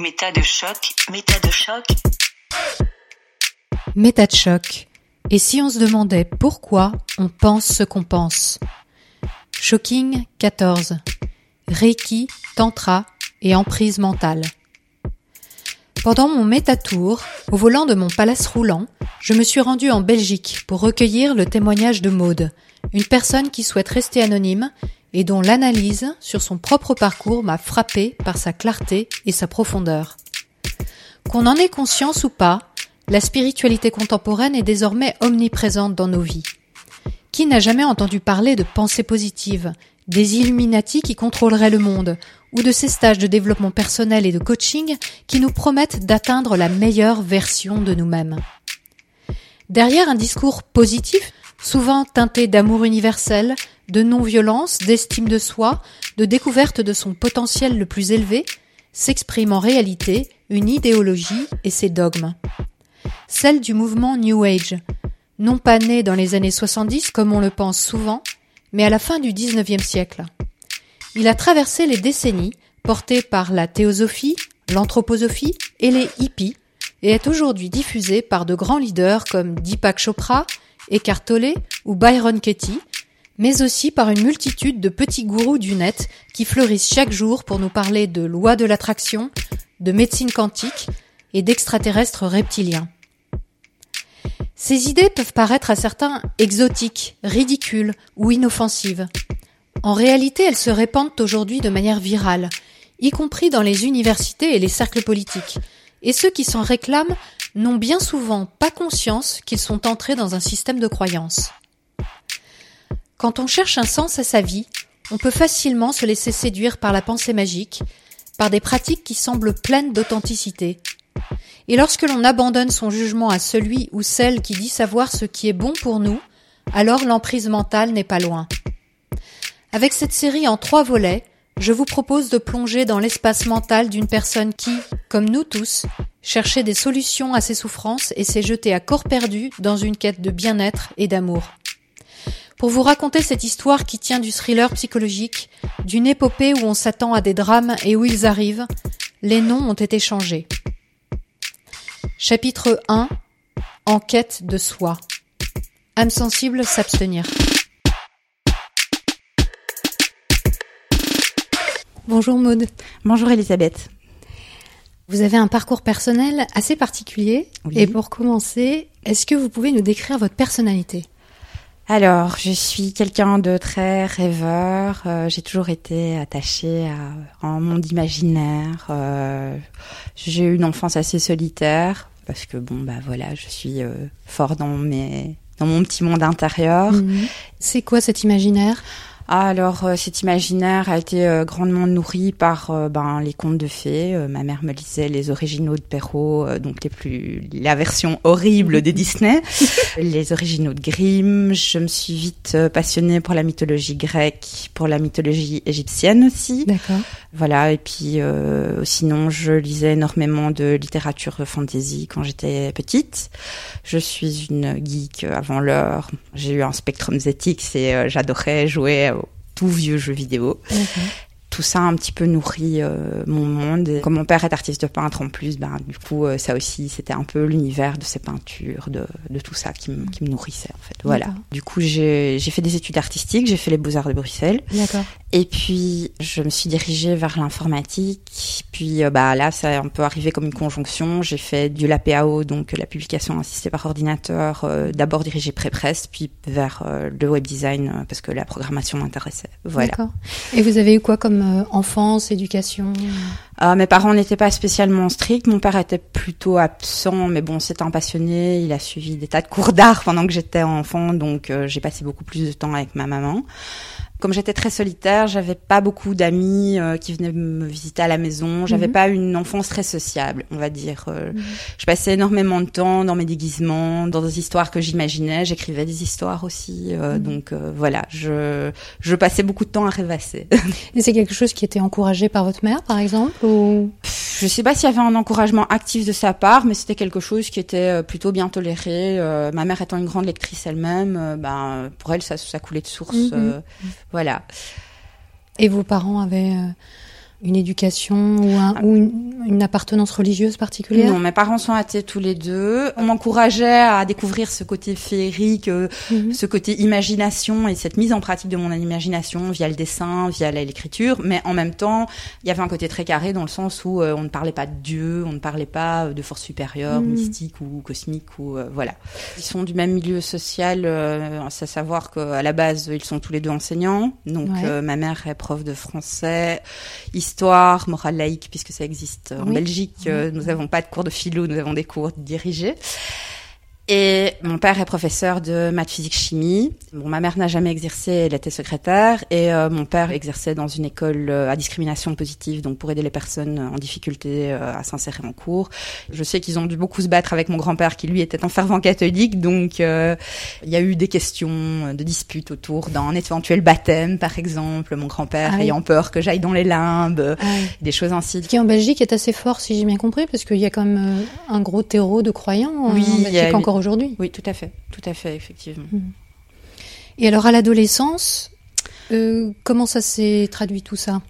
Méta de choc, méta de choc. Méta de choc. Et si on se demandait pourquoi on pense ce qu'on pense? Shocking 14. Reiki, Tantra et emprise mentale. Pendant mon métatour, au volant de mon palace roulant, je me suis rendu en Belgique pour recueillir le témoignage de Maude, une personne qui souhaite rester anonyme et dont l'analyse sur son propre parcours m'a frappé par sa clarté et sa profondeur. Qu'on en ait conscience ou pas, la spiritualité contemporaine est désormais omniprésente dans nos vies. Qui n'a jamais entendu parler de pensée positive, des Illuminati qui contrôleraient le monde, ou de ces stages de développement personnel et de coaching qui nous promettent d'atteindre la meilleure version de nous-mêmes? Derrière un discours positif, souvent teinté d'amour universel, de non-violence, d'estime de soi, de découverte de son potentiel le plus élevé, s'exprime en réalité une idéologie et ses dogmes. Celle du mouvement New Age, non pas né dans les années 70 comme on le pense souvent, mais à la fin du XIXe siècle. Il a traversé les décennies, porté par la théosophie, l'anthroposophie et les hippies, et est aujourd'hui diffusé par de grands leaders comme Deepak Chopra, Eckhart Tolle ou Byron Katie, mais aussi par une multitude de petits gourous du net qui fleurissent chaque jour pour nous parler de lois de l'attraction, de médecine quantique et d'extraterrestres reptiliens. Ces idées peuvent paraître à certains exotiques, ridicules ou inoffensives. En réalité, elles se répandent aujourd'hui de manière virale, y compris dans les universités et les cercles politiques, et ceux qui s'en réclament n'ont bien souvent pas conscience qu'ils sont entrés dans un système de croyances. Quand on cherche un sens à sa vie, on peut facilement se laisser séduire par la pensée magique, par des pratiques qui semblent pleines d'authenticité, et lorsque l'on abandonne son jugement à celui ou celle qui dit savoir ce qui est bon pour nous, alors l'emprise mentale n'est pas loin. Avec cette série en trois volets, je vous propose de plonger dans l'espace mental d'une personne qui, comme nous tous, cherchait des solutions à ses souffrances et s'est jetée à corps perdu dans une quête de bien-être et d'amour. Pour vous raconter cette histoire qui tient du thriller psychologique, d'une épopée où on s'attend à des drames et où ils arrivent, les noms ont été changés. Chapitre 1 Enquête de soi. Âme sensible s'abstenir. Bonjour Maude. Bonjour Elisabeth. Vous avez un parcours personnel assez particulier. Oui. Et pour commencer, est-ce que vous pouvez nous décrire votre personnalité? Alors, je suis quelqu'un de très rêveur. euh, J'ai toujours été attachée à un monde imaginaire. euh, J'ai eu une enfance assez solitaire parce que bon, bah voilà, je suis euh, fort dans mes dans mon petit monde intérieur. Mhm. C'est quoi cet imaginaire? Alors, euh, cet imaginaire a été euh, grandement nourri par euh, ben, les contes de fées. Ma mère me lisait les originaux de Perrault, donc les plus, la version horrible des Disney, les originaux de Grimm. Je me suis vite passionnée pour la mythologie grecque, pour la mythologie égyptienne aussi. D'accord. Voilà, et puis euh, sinon, je lisais énormément de littérature fantasy quand j'étais petite. Je suis une geek avant l'heure. J'ai eu un Spectrum ZX et euh, j'adorais jouer tout vieux jeux vidéo. Tout ça a un petit peu nourri euh, mon monde. Et comme mon père est artiste peintre en plus, ben, du coup, euh, ça aussi, c'était un peu l'univers de ses peintures, de, de tout ça qui, me- qui me nourrissait, en fait. Voilà. Du coup, j'ai fait des études artistiques, j'ai fait les Beaux-Arts de Bruxelles. D'accord. Et puis, je me suis dirigée vers l'informatique. Puis, euh, bah, là, ça a un peu arrivé comme une conjonction. J'ai fait du LAPAO, donc la publication assistée par ordinateur, d'abord dirigée pré-presse, puis vers le web design, parce que la programmation m'intéressait. Voilà. D'accord. Et vous avez eu quoi comme euh, enfance, éducation Euh, mes parents n'étaient pas spécialement stricts. Mon père était plutôt absent, mais bon, c'est un passionné. Il a suivi des tas de cours d'art pendant que j'étais enfant, donc euh, j'ai passé beaucoup plus de temps avec ma maman. Comme j'étais très solitaire, j'avais pas beaucoup d'amis euh, qui venaient me visiter à la maison. J'avais Mhm. pas une enfance très sociable, on va dire. Euh, Mhm. Je passais énormément de temps dans mes déguisements, dans des histoires que j'imaginais. J'écrivais des histoires aussi, euh, Mhm. donc euh, voilà. Je je passais beaucoup de temps à rêvasser. Et c'est quelque chose qui était encouragé par votre mère, par exemple ou... Je sais pas s'il y avait un encouragement actif de sa part, mais c'était quelque chose qui était euh, plutôt bien toléré. Euh, ma mère étant une grande lectrice elle-même, ben pour elle ça, ça coulait de source. Voilà. Et vos parents avaient euh, une éducation ou, un, ou une, une, appartenance religieuse particulière Non, mes parents sont athées tous les deux. On m'encourageait à découvrir ce côté féerique, euh, mhm. ce côté imagination et cette mise en pratique de mon imagination via le dessin, via l'écriture. Mais en même temps, il y avait un côté très carré dans le sens où euh, on ne parlait pas de Dieu, on ne parlait pas de force supérieure, mhm. mystique ou cosmique ou euh, voilà. Ils sont du même milieu social, à savoir qu'à la base ils sont tous les deux enseignants. Donc ma mère est prof de français histoire, morale laïque, puisque ça existe en Belgique. Euh, nous n'avons pas de cours de philo, nous avons des cours dirigés. Et mon père est professeur de maths, physique, chimie. Bon, ma mère n'a jamais exercé, elle était secrétaire. Et euh, mon père exerçait dans une école euh, à discrimination positive, donc pour aider les personnes en difficulté euh, à s'insérer en cours. Je sais qu'ils ont dû beaucoup se battre avec mon grand-père, qui lui était un fervent catholique. Donc, il y a eu des questions de disputes autour d'un éventuel baptême, par exemple. Mon grand-père ah ayant peur que j'aille dans les limbes, ah des choses ainsi. Qui en Belgique est assez fort, si j'ai bien compris, parce qu'il y a quand même un gros terreau de croyants oui, en Belgique encore aujourd'hui. Oui, tout à fait, tout à fait, effectivement. Mhm. Et alors à l'adolescence, euh, comment ça s'est traduit tout ça?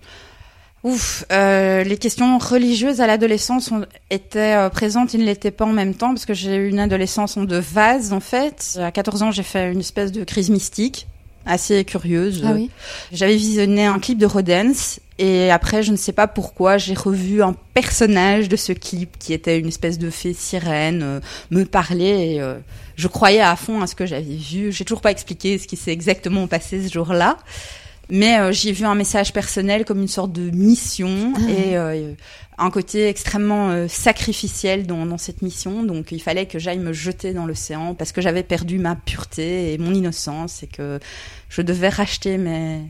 Ouf, euh, les questions religieuses à l'adolescence étaient euh, présentes, ils ne l'étaient pas en même temps parce que j'ai eu une adolescence en deux phases en fait. À 14 ans, j'ai fait une espèce de crise mystique assez curieuse. Ah oui. J'avais visionné un clip de Rodens et après, je ne sais pas pourquoi, j'ai revu un personnage de ce clip qui était une espèce de fée sirène euh, me parler. Et, euh, je croyais à fond à ce que j'avais vu. J'ai toujours pas expliqué ce qui s'est exactement passé ce jour-là. Mais euh, j'ai vu un message personnel comme une sorte de mission ah. et un côté extrêmement sacrificiel dans, dans, cette mission. Donc il fallait que j'aille me jeter dans l'océan parce que j'avais perdu ma pureté et mon innocence et que je devais racheter mes,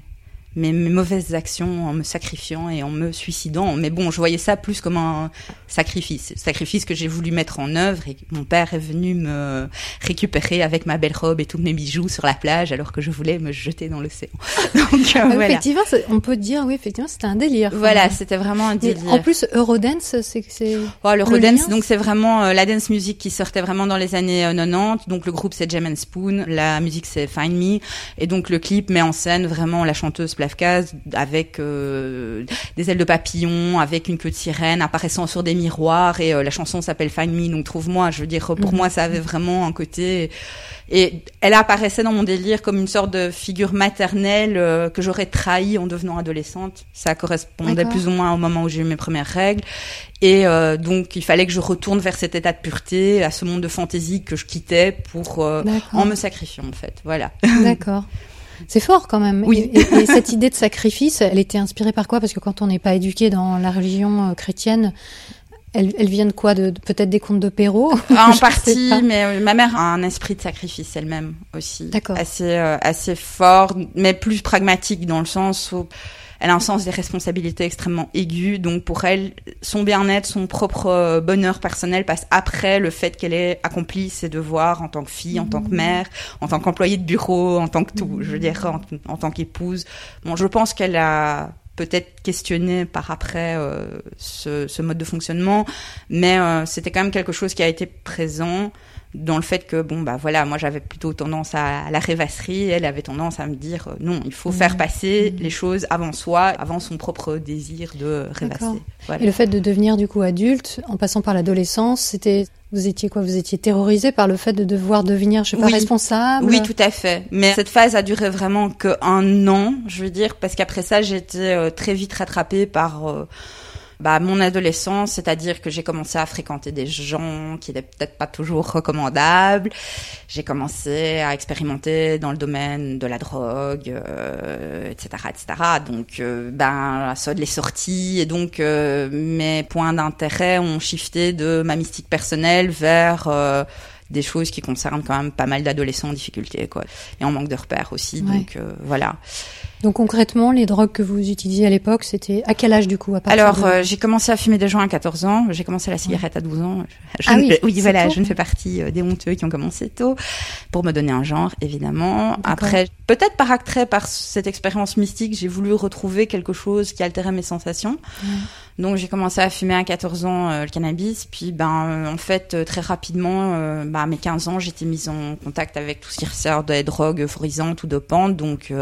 mes, mauvaises actions en me sacrifiant et en me suicidant. Mais bon, je voyais ça plus comme un sacrifice, sacrifice que j'ai voulu mettre en œuvre et mon père est venu me récupérer avec ma belle robe et tous mes bijoux sur la plage alors que je voulais me jeter dans l'océan. Donc euh, ah effectivement, on peut dire oui, effectivement, c'était un délire. Voilà, c'était vraiment un délire. En plus, Eurodance, c'est oh, l'Eurodance, donc c'est vraiment euh, la dance music qui sortait vraiment dans les années 90. Euh, donc le groupe c'est Jam and Spoon, la musique c'est Find Me et donc le clip met en scène vraiment la chanteuse avec euh, des ailes de papillon, avec une queue de sirène apparaissant sur des miroirs et euh, la chanson s'appelle Find Me, donc trouve-moi. Je veux dire, pour mhm. moi, ça avait vraiment un côté et elle apparaissait dans mon délire comme une sorte de figure maternelle euh, que j'aurais trahi en devenant adolescente. Ça correspondait plus ou moins au moment où j'ai eu mes premières règles. Et donc, il fallait que je retourne vers cet état de pureté, à ce monde de fantaisie que je quittais pour en me sacrifiant, en fait. Voilà. D'accord. C'est fort quand même. Oui. Et, cette idée de sacrifice, elle était inspirée par quoi? Parce que quand on n'est pas éduqué dans la religion euh, chrétienne, elle, elle vient de quoi? De, peut-être des contes de Perrault? Ah, En partie, mais euh, ma mère a un esprit de sacrifice elle-même aussi. D'accord. Assez, euh, assez fort, mais plus pragmatique dans le sens où elle a un sens des responsabilités extrêmement aigu. Donc pour elle, son bien-être, son propre euh, bonheur personnel passe après le fait qu'elle ait accompli ses devoirs en tant que fille, en tant que mmh. mère, en tant qu'employée de bureau, en tant que tout. Je veux dire, en, tant qu'épouse. Bon, je pense qu'elle a peut-être questionné par après euh, ce, ce, mode de fonctionnement, mais euh, c'était quand même quelque chose qui a été présent dans le fait que bon bah voilà moi j'avais plutôt tendance à, la rêvasserie. Elle avait tendance à me dire euh, non il faut faire mmh. passer mmh. les choses avant soi avant son propre désir de rêvasser. Et le fait de devenir du coup adulte en passant par l'adolescence c'était vous étiez quoi? Vous étiez terrorisé par le fait de devoir devenir, je sais pas, responsable? Oui, tout à fait. Mais cette phase a duré vraiment qu'un an, je veux dire, parce qu'après ça, j'ai été euh, très vite rattrapée par euh, bah, mon adolescence, c'est-à-dire que j'ai commencé à fréquenter des gens qui n'étaient peut-être pas toujours recommandables. J'ai commencé à expérimenter dans le domaine de la drogue, euh, etc., etc. Donc, euh, ben, ça les sorties et donc euh, mes points d'intérêt ont shifté de ma mystique personnelle vers euh, des choses qui concernent quand même pas mal d'adolescents en difficulté, quoi, et en manque de repères aussi. Donc voilà. Donc concrètement, les drogues que vous utilisiez à l'époque, c'était à quel âge du coup à Alors, euh, j'ai commencé à fumer des joints à 14 ans, j'ai commencé la cigarette à 12 ans. ah oui, oui voilà, je ne fais partie euh, des honteux qui ont commencé tôt, pour me donner un genre, évidemment. Après, peut-être par attrait par cette expérience mystique, j'ai voulu retrouver quelque chose qui altérait mes sensations. Donc j'ai commencé à fumer à 14 ans euh, le cannabis, puis ben en fait très rapidement, ben, à mes 15 ans, j'étais mise en contact avec tout ce qui sert des drogues euphorisantes ou dopantes, donc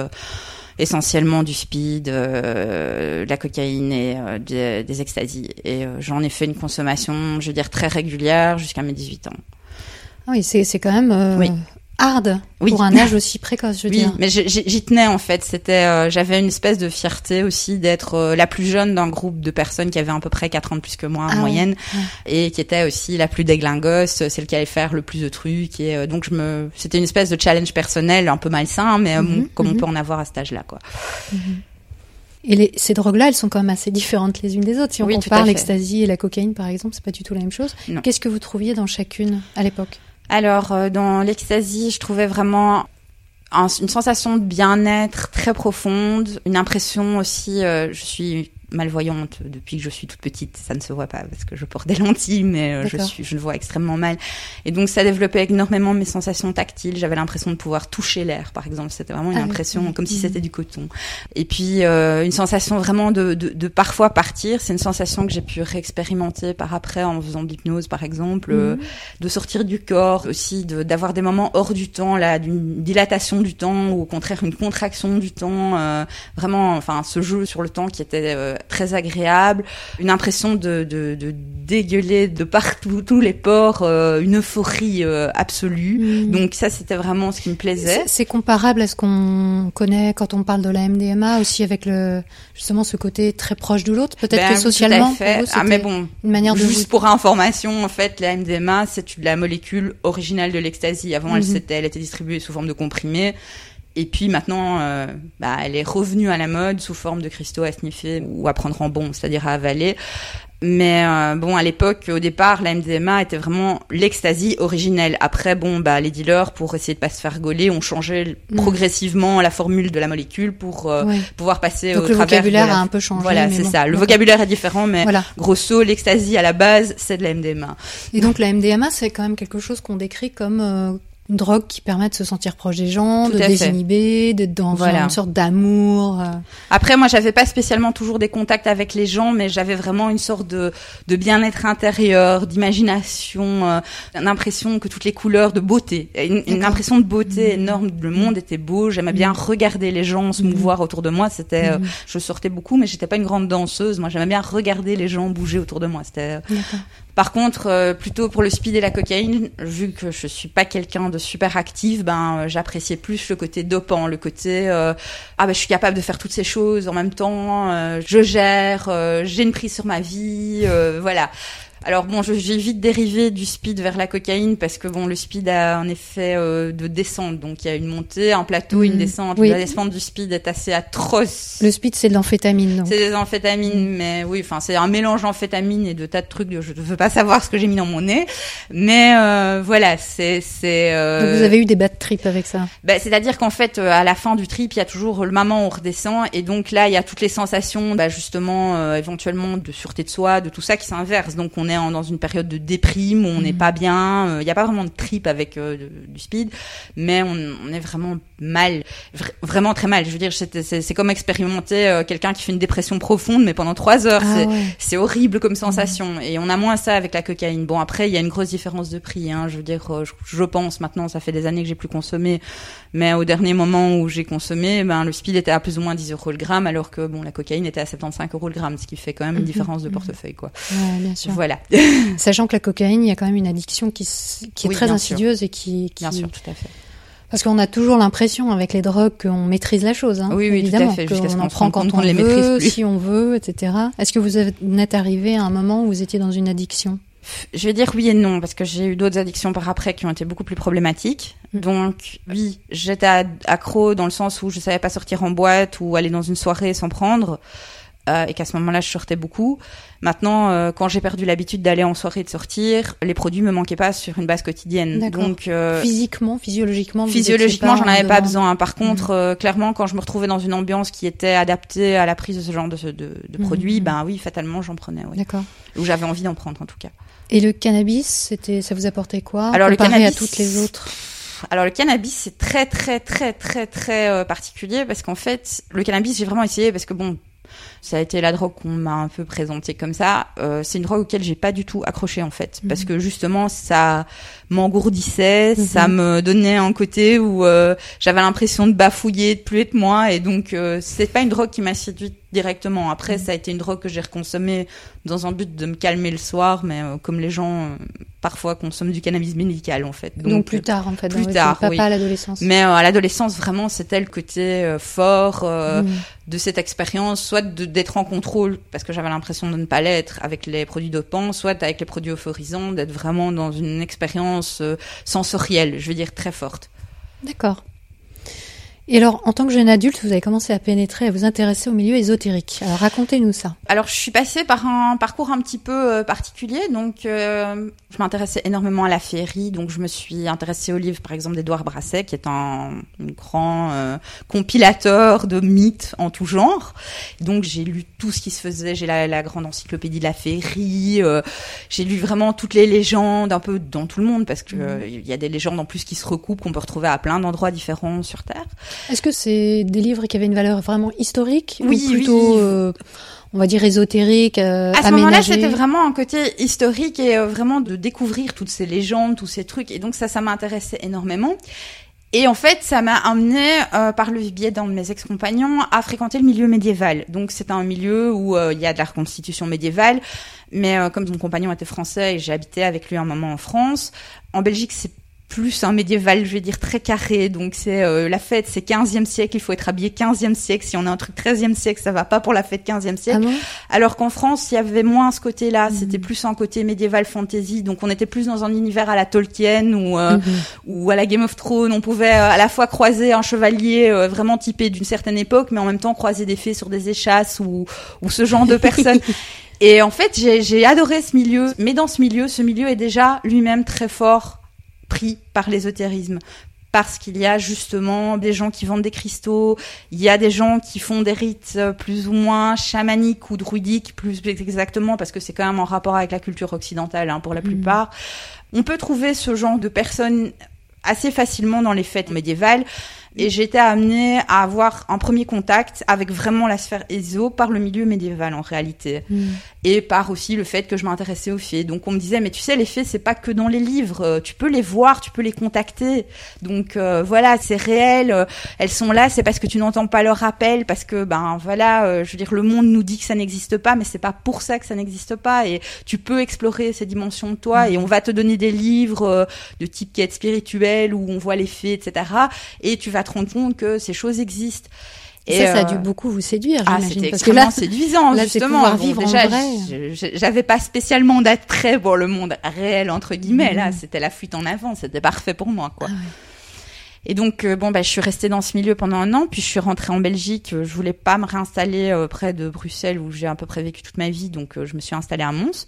essentiellement du speed, euh, de la cocaïne et euh, des, des extasies. Et euh, j'en ai fait une consommation, je veux dire, très régulière jusqu'à mes 18 ans. Ah oui, c'est c'est quand même euh, Oui. Hard Oui. pour un âge aussi précoce, je veux Oui, dire. mais j'y tenais en fait. C'était, euh, j'avais une espèce de fierté aussi d'être euh, la plus jeune d'un groupe de personnes qui avaient à peu près 4 ans de plus que moi en Ah moyenne et qui était aussi la plus déglingosse, celle qui allait faire le plus de trucs. Et euh, donc je me, c'était une espèce de challenge personnel un peu malsain, mais euh, bon, Mhm, comme mhm. on peut en avoir à cet âge-là, quoi. Et les, ces drogues-là, elles sont quand même assez différentes les unes des autres. Si on Oui, compare l'ecstasy et la cocaïne, par exemple, c'est pas du tout la même chose. Qu'est-ce que vous trouviez dans chacune à l'époque? Alors, euh, dans l'ecstasy, je trouvais vraiment un- une sensation de bien-être très profonde, une impression aussi. euh, je suis malvoyante depuis que je suis toute petite, ça ne se voit pas parce que je porte des lentilles, mais euh, je suis, je le vois extrêmement mal. Et donc, ça développait énormément mes sensations tactiles. J'avais l'impression de pouvoir toucher l'air, par exemple. C'était vraiment une Ah impression comme si Mhm. c'était du coton. Et puis, euh, une sensation vraiment de, de, de parfois partir. C'est une sensation que j'ai pu réexpérimenter par après en faisant de l'hypnose, par exemple. euh, Mhm. de sortir du corps, aussi de- d'avoir des moments hors du temps, là, d'une dilatation du temps ou au contraire une contraction du temps. euh, vraiment, enfin, ce jeu sur le temps qui était euh, très agréable, une impression de, de, de dégueuler de partout, tous les pores, euh, une euphorie euh, absolue. Mhm. Donc ça, c'était vraiment ce qui me plaisait. C'est- comparable à ce qu'on connaît quand on parle de la MDMA, aussi avec le justement ce côté très proche de l'autre. Peut-être Ben, que tout à socialement, fait. vous, ah mais bon, une manière de Juste vous... pour information, en fait, la MDMA, c'est la molécule originale de l'ecstasy. Avant, elle, Mhm. s'était- elle était distribuée sous forme de comprimés. Et puis maintenant, euh, bah, elle est revenue à la mode sous forme de cristaux à sniffer ou à prendre en bon, c'est-à-dire à avaler. Mais euh, bon, à l'époque, au départ, la MDMA était vraiment l'ecstasy originelle. Après, bon, bah, les dealers, pour essayer de pas se faire gauler, ont changé Mhm. progressivement la formule de la molécule pour euh, Ouais. pouvoir passer Donc au le travers vocabulaire la- a un peu changé. Voilà, c'est bon. ça. Le vocabulaire est différent, mais Voilà. grosso, l'ecstasy à la base, c'est de la MDMA. Et donc la MDMA, c'est quand même quelque chose qu'on décrit comme une drogue qui permet de se sentir proche des gens, Tout de désinhiber, d'être dans Voilà. une sorte d'amour. euh. Après, moi, j'avais pas spécialement toujours des contacts avec les gens, mais j'avais vraiment une sorte de, de bien-être intérieur, d'imagination, euh, une impression que toutes les couleurs de beauté, une, une impression de beauté Mhm. énorme. Le monde était beau. J'aimais bien regarder les gens se Mhm. mouvoir autour de moi. C'était, euh, je sortais beaucoup, mais j'étais pas une grande danseuse. Moi, j'aimais bien regarder les gens bouger autour de moi. C'était, euh. Par contre, euh, plutôt pour le speed et la cocaïne, vu que je suis pas quelqu'un de super actif, ben euh, j'appréciais plus le côté dopant, le côté euh, ah ben je suis capable de faire toutes ces choses en même temps, je gère, j'ai une prise sur ma vie, voilà. Alors bon, j'ai vite dérivé du speed vers la cocaïne parce que bon, le speed a un effet euh, de descente, donc il y a une montée, un plateau, une Mhm. descente. Oui. La descente du speed est assez atroce. Le speed, c'est de l'amphétamine. C'est des amphétamines, mais oui, enfin c'est un mélange d'amphétamines et de tas de trucs. Je ne veux pas savoir ce que j'ai mis dans mon nez, mais euh, voilà, c'est c'est. euh, Donc vous avez eu des bad trips avec ça? bah, c'est-à-dire qu'en fait, à la fin du trip, il y a toujours le moment où on redescend, et donc là, il y a toutes les sensations, bah, justement, éventuellement de sûreté de soi, de tout ça qui s'inverse. Donc on est en- dans une période de déprime où on n'est Mhm. pas bien. euh, Il n'y a pas vraiment de trip avec euh, de- du speed, mais on, on est vraiment mal, vra- vraiment très mal. Je veux dire, c'est comme expérimenter euh, quelqu'un qui fait une dépression profonde, mais pendant trois heures. Ah c'est ouais. horrible comme sensation et on a moins ça avec la cocaïne. Bon après il y a une grosse différence de prix. Hein. Je veux dire, euh, je, je pense maintenant, ça fait des années que j'ai plus consommé, mais au dernier moment où j'ai consommé, ben le speed était à plus ou moins 10 euros le gramme, alors que bon la cocaïne était à 75 euros le gramme, ce qui fait quand même une Mhm, différence de mhm. portefeuille quoi. Ouais, bien sûr. Voilà, Sachant que la cocaïne, il y a quand même une addiction qui, est Oui, très sûr. insidieuse et qui, qui... bien sûr, tout à fait. Parce qu'on a toujours l'impression avec les drogues qu'on maîtrise la chose. Hein, Oui, oui, tout à évidemment, qu'on en prend quand on ne les veut, plus. si on veut, etc. Est-ce que vous êtes arrivé à un moment où vous étiez dans une addiction? Je vais dire oui et non parce que j'ai eu d'autres addictions par après qui ont été beaucoup plus problématiques. Mm. Donc oui, j'étais accro dans le sens où je savais pas sortir en boîte ou aller dans une soirée sans prendre. Euh, et qu'à ce moment-là, je sortais beaucoup. Maintenant, euh, quand j'ai perdu l'habitude d'aller en soirée et de sortir, les produits me manquaient pas sur une base quotidienne. Donc euh, Physiquement, physiologiquement physiologiquement, j'en avais pas besoin. Par contre, euh, clairement, quand je me retrouvais dans une ambiance qui était adaptée à la prise de ce genre de, de, de Mhm. produits, ben oui, fatalement, j'en prenais. Oui. D'accord. Ou j'avais envie d'en prendre en tout cas. Et le cannabis, c'était, ça vous apportait quoi Alors, le cannabis- à toutes les autres? Alors le cannabis c'est très très très très très euh, particulier parce qu'en fait le cannabis j'ai vraiment essayé parce que bon Ça a été la drogue qu'on m'a un peu présentée comme ça. Euh, c'est une drogue auquel j'ai pas du tout accroché en fait, parce Mhm. que justement ça m'engourdissait, Mhm. ça me donnait un côté où euh, j'avais l'impression de bafouiller, de plus être moi, et donc euh, c'est pas une drogue qui m'a séduite directement. Après, Mhm. ça a été une drogue que j'ai reconsommée dans un but de me calmer le soir, mais euh, comme les gens euh, parfois consomment du cannabis médical en fait. Donc, plus tard, en fait. plus votre tard, pas, oui. pas à l'adolescence. mais euh, à l'adolescence, vraiment, c'était le côté euh, fort euh, de cette expérience, soit de- d'être en contrôle, parce que j'avais l'impression de ne pas l'être avec les produits dopants, soit avec les produits euphorisants, d'être vraiment dans une expérience euh, sensorielle, je veux dire très forte. D'accord. Et alors, en tant que jeune adulte, vous avez commencé à pénétrer, à vous intéresser au milieu ésotérique. Alors, racontez-nous ça. Alors, je suis passée par un parcours un petit peu euh, particulier. Donc, euh, je m'intéressais énormément à la féerie. Donc, je me suis intéressée au livre, par exemple, d'Édouard Brasset, qui est un, un grand euh, compilateur de mythes en tout genre. Donc, j'ai lu tout ce qui se faisait. J'ai la, la grande encyclopédie de la féerie. euh, j'ai lu vraiment toutes les légendes, un peu dans tout le monde, parce que euh, il y a des légendes en plus qui se recoupent, qu'on peut retrouver à plein d'endroits différents sur Terre. Est-ce que c'est des livres qui avaient une valeur vraiment historique Oui, ou plutôt, oui. On va dire, ésotérique, euh, à ce moment-là, c'était vraiment un côté historique et euh, vraiment de découvrir toutes ces légendes, tous ces trucs. Et donc ça, ça m'intéressait énormément. Et en fait, ça m'a amené, euh, par le biais d'un de mes ex-compagnons, à fréquenter le milieu médiéval. Donc c'est un milieu où il y a de la reconstitution médiévale. Mais comme mon compagnon était français et habité avec lui un moment en France, en Belgique, c'est plus un médiéval, je vais dire, très carré. Donc c'est euh, la fête, c'est 15e siècle, il faut être habillé 15e siècle. Si on a un truc 13e siècle, ça va pas pour la fête 15e siècle. Ah bon? Alors qu'en France, il y avait moins ce côté-là. Mhm. C'était plus un côté médiéval fantasy. Donc on était plus dans un univers à la Tolkien ou euh, Mhm. ou à la Game of Thrones. On pouvait euh, à la fois croiser un chevalier euh, vraiment typé d'une certaine époque, mais en même temps croiser des fées sur des échasses ou ou ce genre de personnes. Et en fait, j'ai j'ai adoré ce milieu. Mais dans ce milieu, ce milieu est déjà lui-même très fort pris par l'ésotérisme. Parce qu'il y a justement des gens qui vendent des cristaux, il y a des gens qui font des rites euh, plus ou moins chamaniques ou druidiques, plus exactement, parce que c'est quand même en rapport avec la culture occidentale hein, pour la Mhm. plupart. On peut trouver ce genre de personnes assez facilement dans les fêtes médiévales. Et été amenée à avoir un premier contact avec vraiment la sphère ESO par le milieu médiéval en réalité Mhm. et par aussi le fait que je m'intéressais aux fées. Donc on me disait mais tu sais les fées c'est pas que dans les livres, euh, tu peux les voir, tu peux les contacter. Donc euh, voilà, c'est réel, euh, elles sont là, c'est parce que tu n'entends pas leur appel parce que ben voilà, euh, je veux dire le monde nous dit que ça n'existe pas mais c'est pas pour ça que ça n'existe pas et tu peux explorer ces dimensions de toi et on va te donner des livres euh, de type quête spirituelle où on voit les fées etc. et tu vas te rendre compte que ces choses existent. Et ça, ça a euh, dû beaucoup vous séduire, ah, c'était que extrêmement là, séduisant, là, justement. Bon, vivre en déjà, j'avais pas spécialement d'attrait pour le monde réel, entre guillemets. Là, Mhm. c'était la fuite en avant. C'était parfait pour moi, quoi. Ah ouais. Et donc, euh, bon, bah, je suis restée dans ce milieu pendant un an, puis je suis rentrée en Belgique. Euh, Je voulais pas me réinstaller près de Bruxelles, où j'ai à peu près vécu toute ma vie, donc je me suis installée à Mons.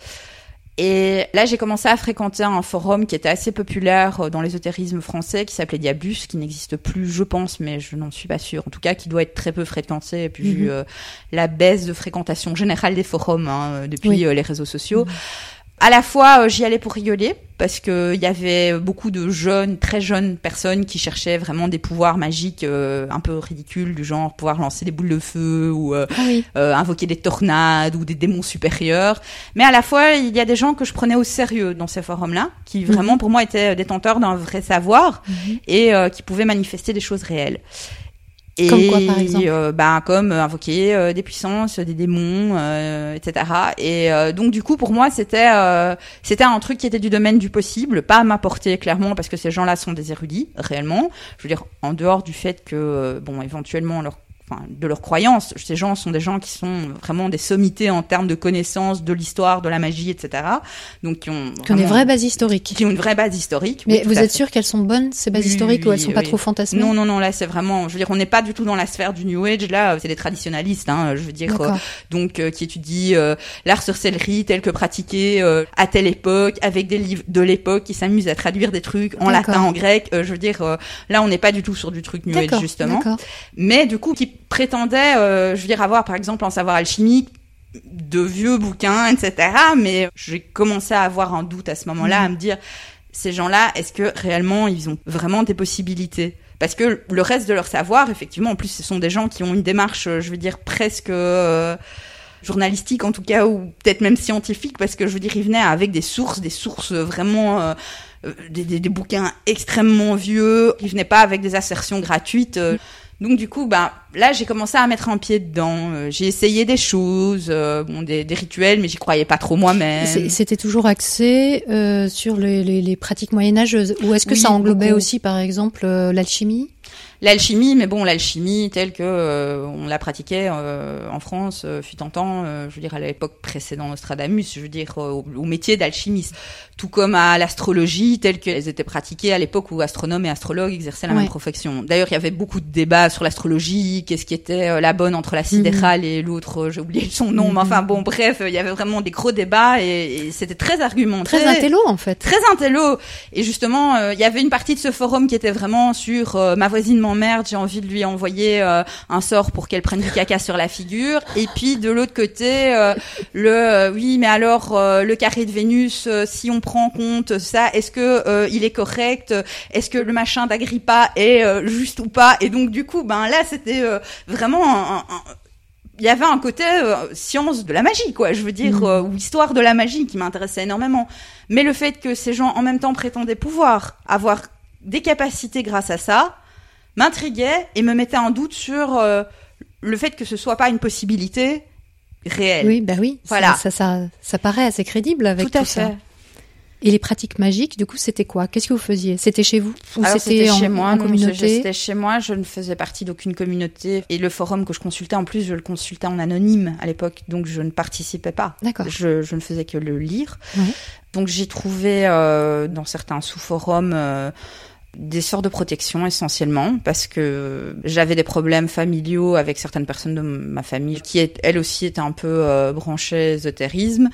Et là, j'ai commencé à fréquenter un forum qui était assez populaire euh, dans l'ésotérisme français, qui s'appelait Diabus, qui n'existe plus, je pense, mais je n'en suis pas sûre. En tout cas, qui doit être très peu fréquenté, et puis Mhm. vu euh, la baisse de fréquentation générale des forums hein, euh, depuis Oui. euh, les réseaux sociaux. À la fois, euh, j'y allais pour rigoler parce que il y avait beaucoup de jeunes, très jeunes personnes qui cherchaient vraiment des pouvoirs magiques euh, un peu ridicules, du genre pouvoir lancer des boules de feu ou euh, Ah oui. euh, invoquer des tornades ou des démons supérieurs. Mais à la fois, il y a des gens que je prenais au sérieux dans ces forums-là, qui vraiment pour moi étaient détenteurs d'un vrai savoir Mhm. et euh, qui pouvaient manifester des choses réelles. Et Comme quoi, par exemple euh, ben, comme euh, invoquer euh, des puissances, des démons, euh, etc. Et euh, donc du coup pour moi c'était euh, c'était un truc qui était du domaine du possible, pas à ma portée clairement parce que ces gens-là sont des érudits réellement. Je veux dire en dehors du fait que euh, bon éventuellement leur Enfin, de leurs croyances. Ces gens sont des gens qui sont vraiment des sommités en termes de connaissances de l'histoire, de la magie, etc. Donc qui ont, Qui ont des vraies bases historiques. qui ont une vraie base historique. Mais oui, vous êtes sûr qu'elles sont bonnes, ces bases Oui, historiques, ou elles sont pas trop fantasmées Non, non, non, là c'est vraiment, je veux dire, on n'est pas du tout dans la sphère du New Age, là euh, c'est des traditionnalistes, hein, je veux dire, euh, donc euh, qui étudient euh, l'art sorcellerie tel que pratiqué à telle époque, avec des livres de l'époque, qui s'amusent à traduire des trucs en latin, en grec, je veux dire, là on n'est pas du tout sur du truc New Age justement, mais du coup qui prétendait, euh, je veux dire, avoir par exemple un savoir alchimique de vieux bouquins, etc. Mais j'ai commencé à avoir un doute à ce moment-là, à me dire, ces gens-là, est-ce que réellement ils ont vraiment des possibilités? Parce que le reste de leur savoir, effectivement, en plus, ce sont des gens qui ont une démarche, je veux dire, presque euh, journalistique en tout cas, ou peut-être même scientifique, parce que je veux dire, ils venaient avec des sources, des sources vraiment... Euh, euh, des, des, des, bouquins extrêmement vieux, ils venaient pas avec des assertions gratuites. Euh. Donc du coup, bah là j'ai commencé à mettre un pied dedans. Euh, j'ai essayé des choses, euh, bon des, des, rituels, mais j'y croyais pas trop moi-même. C'était toujours axé euh, sur les, les, les, pratiques moyenâgeuses, ou est-ce que oui, ça englobait beaucoup. aussi, par exemple, l'alchimie? L'alchimie, mais bon, l'alchimie telle que euh, on la pratiquait euh, en France, euh, fut en temps, je veux dire à l'époque précédant Nostradamus, je veux dire au, au, métier d'alchimiste, tout comme à l'astrologie telle qu'elles étaient pratiquées à l'époque où astronomes et astrologues exerçaient la ouais. même profession. D'ailleurs, il y avait beaucoup de débats sur l'astrologie, qu'est-ce qui était la bonne entre la sidérale mm -hmm. et l'autre, j'ai oublié son nom, mais enfin bon, bref, il y avait vraiment des gros débats et, et c'était très argumenté. Très intello en fait. Très intello. Et justement, il y avait une partie de ce forum qui était vraiment sur ma voisine m'emmerde, j'ai envie de lui envoyer euh, un sort pour qu'elle prenne du caca sur la figure. Et puis de l'autre côté, euh, le euh, oui, mais alors le carré de Vénus, si on prend en compte ça, est-ce que il est correct? Est-ce que le machin d'Agrippa est juste ou pas? Et donc du coup, ben là, c'était vraiment un, un, il y avait un côté euh, science de la magie, quoi. Je veux dire, euh, ou histoire de la magie qui m'intéressait énormément. Mais le fait que ces gens en même temps prétendaient pouvoir avoir des capacités grâce à ça, m'intriguait et me mettait en doute sur euh, le fait que ce soit pas une possibilité réelle. Oui, bah oui. Voilà. Ça, ça, ça, ça paraît assez crédible avec tout, tout ça. Et les pratiques magiques, du coup, c'était quoi? Qu'est-ce que vous faisiez? C'était chez vous ou c'était chez moi, en communauté? C'était chez moi. Je ne faisais partie d'aucune communauté et le forum que je consultais, en plus, je le consultais en anonyme à l'époque, donc je ne participais pas. D'accord. Je, je, ne faisais que le lire. Donc j'ai trouvé euh, dans certains sous-forums. Euh, des sortes de protection essentiellement parce que j'avais des problèmes familiaux avec certaines personnes de ma famille qui elles aussi étaient un peu euh, branchées ésotérisme.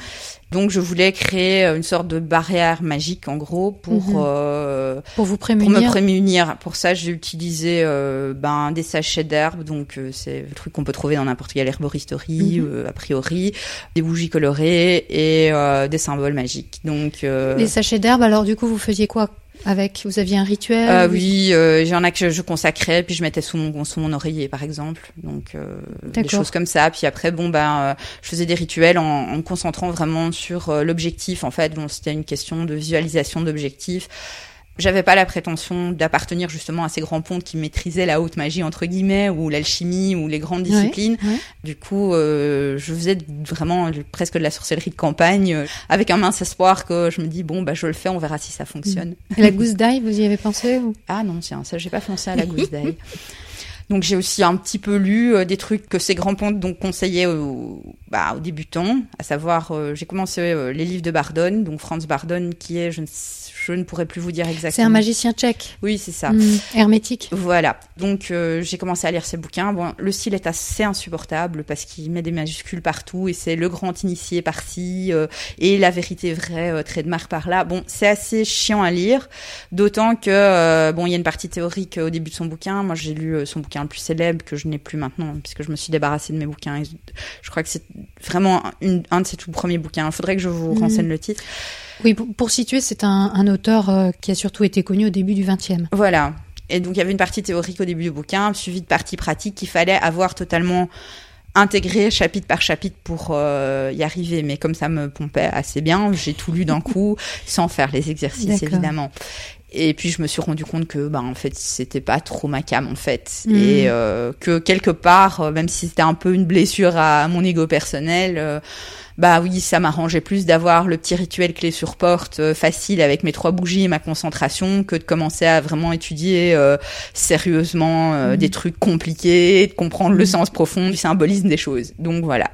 Donc je voulais créer une sorte de barrière magique en gros pour mmh. euh, pour vous prémunir pour me prémunir. pour ça j'ai utilisé euh, ben des sachets d'herbes donc euh, c'est le truc qu'on peut trouver dans n'importe quelle herboristerie mmh. a priori. Des bougies colorées et des symboles magiques. Donc les sachets d'herbes alors du coup vous faisiez quoi? Avec Vous aviez un rituel euh, Oui, euh, il y en a que je consacrais, puis je mettais sous mon sous mon oreiller, par exemple. Donc euh, des choses comme ça. Puis après, bon ben, euh, je faisais des rituels en, en me concentrant vraiment sur euh, l'objectif. En fait, bon, c'était une question de visualisation d'objectifs j'avais pas la prétention d'appartenir justement à ces grands pontes qui maîtrisaient la haute magie entre guillemets ou l'alchimie ou les grandes disciplines. Ouais, ouais. Du coup, euh, je faisais vraiment presque de la sorcellerie de campagne euh, avec un mince espoir que je me dis bon bah je le fais, on verra si ça fonctionne. Et la gousse d'ail, vous y avez pensé ou Ah non, tiens, ça j'ai pas pensé à la gousse d'ail. Donc j'ai aussi un petit peu lu euh, des trucs que ces grands pontes donc conseillaient aux, bah, aux débutants, à savoir euh, j'ai commencé euh, les livres de Bardone, donc Franz Bardone qui est je ne je ne pourrais plus vous dire exactement. C'est un magicien tchèque. Oui, c'est ça. Mmh, hermétique. Voilà. Donc euh, j'ai commencé à lire ses bouquins. Bon, le style est assez insupportable parce qu'il met des majuscules partout et c'est le grand initié par-ci euh, et la vérité vraie euh, trait de marque par-là. Bon, c'est assez chiant à lire, d'autant que euh, bon, il y a une partie théorique au début de son bouquin. Moi, j'ai lu son bouquin le plus célèbre que je n'ai plus maintenant puisque je me suis débarrassée de mes bouquins. Je crois que c'est vraiment une, un de ses tout premiers bouquins. Il faudrait que je vous mmh. renseigne le titre. Oui, pour, pour situer, c'est un, un, auteur euh, qui a surtout été connu au début du XXe. Voilà. Et donc il y avait une partie théorique au début du bouquin, suivie de parties pratiques qu'il fallait avoir totalement intégré chapitre par chapitre pour euh, y arriver. Mais comme ça me pompait assez bien, j'ai tout lu d'un coup, sans faire les exercices évidemment. Et puis je me suis rendu compte que bah en fait c'était pas trop ma cam en fait mmh. et euh, que quelque part même si c'était un peu une blessure à mon ego personnel euh, bah oui, ça m'arrangeait plus d'avoir le petit rituel clé sur porte euh, facile avec mes trois bougies et ma concentration que de commencer à vraiment étudier euh, sérieusement euh, mmh. des trucs compliqués, de comprendre le sens profond du symbolisme des choses. Donc voilà.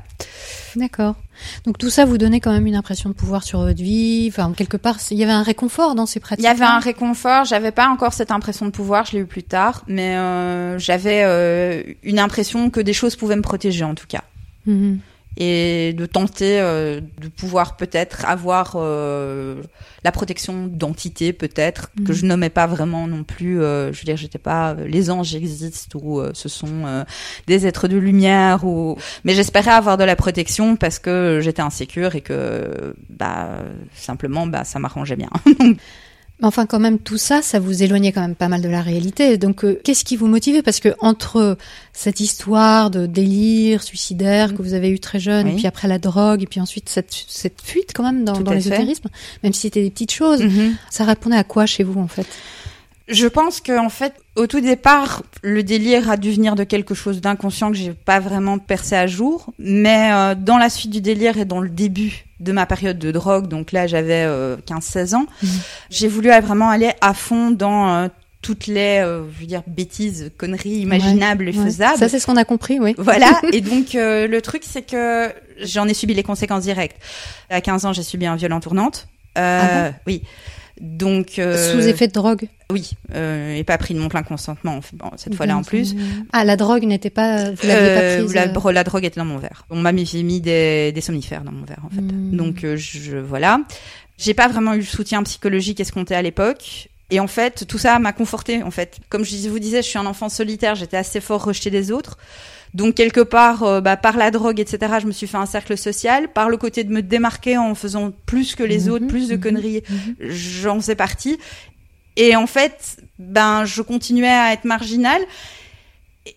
D'accord. Donc tout ça vous donnait quand même une impression de pouvoir sur votre vie. Enfin, quelque part, il y avait un réconfort dans ces pratiques. Il y avait un réconfort. J'avais pas encore cette impression de pouvoir. Je l'ai eu plus tard, mais euh, j'avais euh, une impression que des choses pouvaient me protéger en tout cas. Mmh et de tenter euh, de pouvoir peut-être avoir euh, la protection d'entités peut-être mmh. que je nommais pas vraiment non plus euh, je veux dire j'étais pas les anges existent ou euh, ce sont euh, des êtres de lumière ou mais j'espérais avoir de la protection parce que j'étais insécure et que bah simplement bah ça m'arrangeait bien enfin, quand même, tout ça, ça vous éloignait quand même pas mal de la réalité. Donc, euh, qu'est-ce qui vous motivait? Parce que entre cette histoire de délire suicidaire que vous avez eu très jeune, Oui. et puis après la drogue, et puis ensuite cette, cette fuite quand même dans, l'ésotérisme, même si c'était des petites choses, Mhm. ça répondait à quoi chez vous en fait? Je pense que en fait, au tout départ, le délire a dû venir de quelque chose d'inconscient que j'ai pas vraiment percé à jour. Mais euh, dans la suite du délire et dans le début de ma période de drogue, donc là j'avais euh, 15-16 ans, Mhm. j'ai voulu vraiment aller à fond dans euh, toutes les, euh, je veux dire, bêtises, conneries imaginables et Ouais. faisables. Ça, c'est ce qu'on a compris, oui. Voilà. et donc euh, le truc, c'est que j'en ai subi les conséquences directes. À 15 ans, j'ai subi un viol en tournante. Euh, Ah oui. Donc euh, Sous effet de drogue. oui, euh, et pas pris de mon plein consentement bon, cette fois-là en plus. Ah, la drogue n'était pas, vous Euh, pas prise. la, euh, la drogue était dans mon verre. On m'a mis, mis des, des somnifères dans mon verre en fait. Hmm. Donc je voilà. J'ai pas vraiment eu le soutien psychologique escompté à l'époque. Et en fait, tout ça m'a conforté. En fait, comme je vous disais, je suis un enfant solitaire. J'étais assez fort rejeté des autres. Donc quelque part, euh, bah, par la drogue, etc., je me suis fait un cercle social. Par le côté de me démarquer en faisant plus que les Mhm, autres, plus de mhm, conneries, mhm. j'en faisais partie. Et en fait, ben, je continuais à être marginale.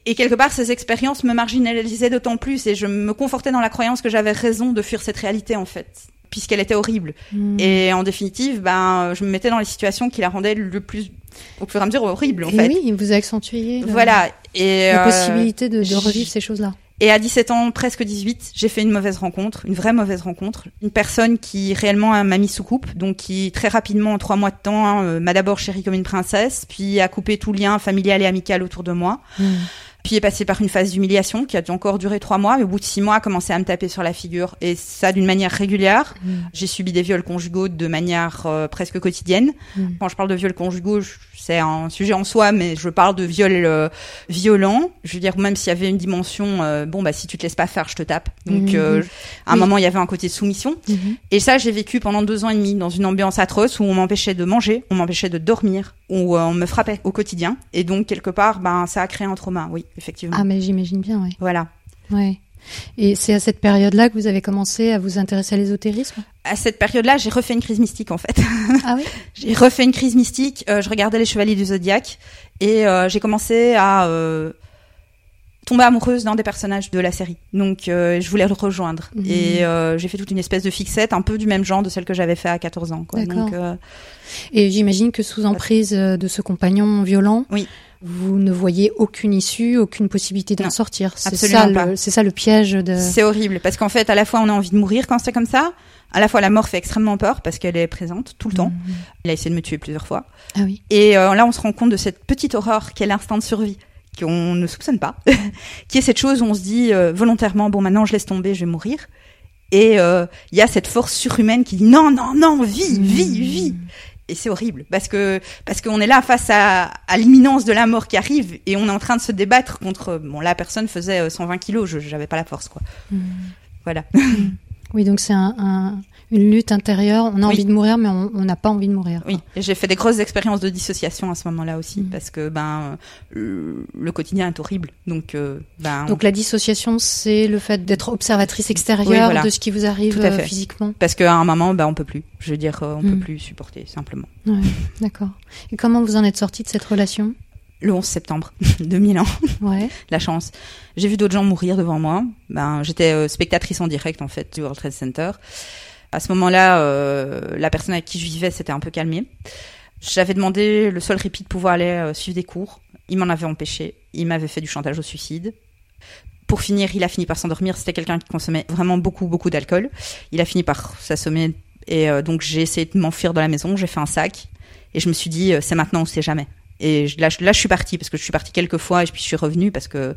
Et quelque part, ces expériences me marginalisaient d'autant plus et je me confortais dans la croyance que j'avais raison de fuir cette réalité, en fait, puisqu'elle était horrible. Hmm. Et en définitive, ben, je me mettais dans les situations qui la rendaient le plus, au fur et à mesure, horrible, en Et fait. oui, vous a accentué le- Voilà. Et, la euh, possibilité de, revivre ces choses-là. et à 17 ans, presque 18, j'ai fait une mauvaise rencontre, une vraie mauvaise rencontre. Une personne qui réellement m'a mis sous coupe, donc qui très rapidement, en trois mois de temps, hein, m'a d'abord chérie comme une princesse, puis a coupé tout lien familial et amical autour de moi. Hmm. Puis est passé par une phase d'humiliation qui a encore duré trois mois, mais au bout de six mois, a commencé à me taper sur la figure. Et ça d'une manière régulière. Hmm. J'ai subi des viols conjugaux de manière euh, presque quotidienne. Hmm. Quand je parle de viols conjugaux, c'est un sujet en soi, mais je parle de viols euh, violents. Je veux dire, même s'il y avait une dimension, euh, bon, bah si tu te laisses pas faire, je te tape. Donc, Mhm. euh, à un Oui. moment, il y avait un côté de soumission. Mhm. Et ça, j'ai vécu pendant deux ans et demi dans une ambiance atroce où on m'empêchait de manger, on m'empêchait de dormir, où euh, on me frappait au quotidien. Et donc, quelque part, ben, ça a créé un trauma, oui, effectivement. Ah, mais j'imagine bien, oui. Voilà. Ouais. Et c'est à cette période-là que vous avez commencé à vous intéresser à l'ésotérisme? À cette période-là, j'ai refait une crise mystique, en fait. Ah oui? J'ai refait une crise mystique. euh, je regardais les Chevaliers du Zodiaque et euh, j'ai commencé à euh, tomber amoureuse d'un des personnages de la série. Donc, euh, je voulais le rejoindre. Mhm. Et euh, j'ai fait toute une espèce de fixette, un peu du même genre de celle que j'avais fait à 14 ans. Quoi. Donc, euh, Et j'imagine que sous emprise euh, de ce compagnon violent, Oui. vous ne voyez aucune issue, aucune possibilité d'en sortir. C'est absolument ça, le, c'est ça le piège de. c'est horrible parce qu'en fait, à la fois, on a envie de mourir quand c'est comme ça. À la fois, la mort fait extrêmement peur parce qu'elle est présente tout le temps. Mhm. Il a essayé de me tuer plusieurs fois. Ah oui. Et euh, là, on se rend compte de cette petite horreur qu'est l'instinct de survie, qu'on ne soupçonne pas, qui est cette chose où on se dit euh, volontairement, bon, maintenant, je laisse tomber, je vais mourir. Et euh, il y a cette force surhumaine qui dit non, non, non, vis, vis, vis. Et c'est horrible parce que parce qu'on est là face à, à l'imminence de la mort qui arrive et on est en train de se débattre contre bon la personne faisait euh, 120 kilos, je j'avais pas la force quoi. Mhm. Voilà. Oui, donc c'est un, un- une lutte intérieure. On a Oui. envie de mourir, mais on n'a pas envie de mourir. Oui, j'ai fait des grosses expériences de dissociation à ce moment-là aussi Mhm. parce que ben euh, le quotidien est horrible donc euh, ben Donc la dissociation, c'est le fait d'être observatrice extérieure Oui, voilà. de ce qui vous arrive Tout à euh, fait. physiquement. Parce qu'à un moment, bah, on peut plus. Je veux dire, on Mm. peut plus supporter, simplement. Ouais, d'accord. Et comment vous en êtes sorti de cette relation? Le 11 septembre 2000 ans, Ouais. la chance. J'ai vu d'autres gens mourir devant moi. Ben, j'étais euh, spectatrice en direct, en fait, du World Trade Center. À ce moment-là, euh, la personne avec qui je vivais s'était un peu calmée. J'avais demandé le seul répit de pouvoir aller euh, suivre des cours. Il m'en avait empêché. Il m'avait fait du chantage au suicide. Pour finir, il a fini par s'endormir. C'était quelqu'un qui consommait vraiment beaucoup, beaucoup d'alcool. Il a fini par s'assommer. Et euh, donc, j'ai essayé de m'enfuir de la maison. J'ai fait un sac. Et je me suis dit, c'est maintenant ou c'est jamais. Et là, là, je suis partie parce que je suis partie quelques fois et puis je suis revenue parce que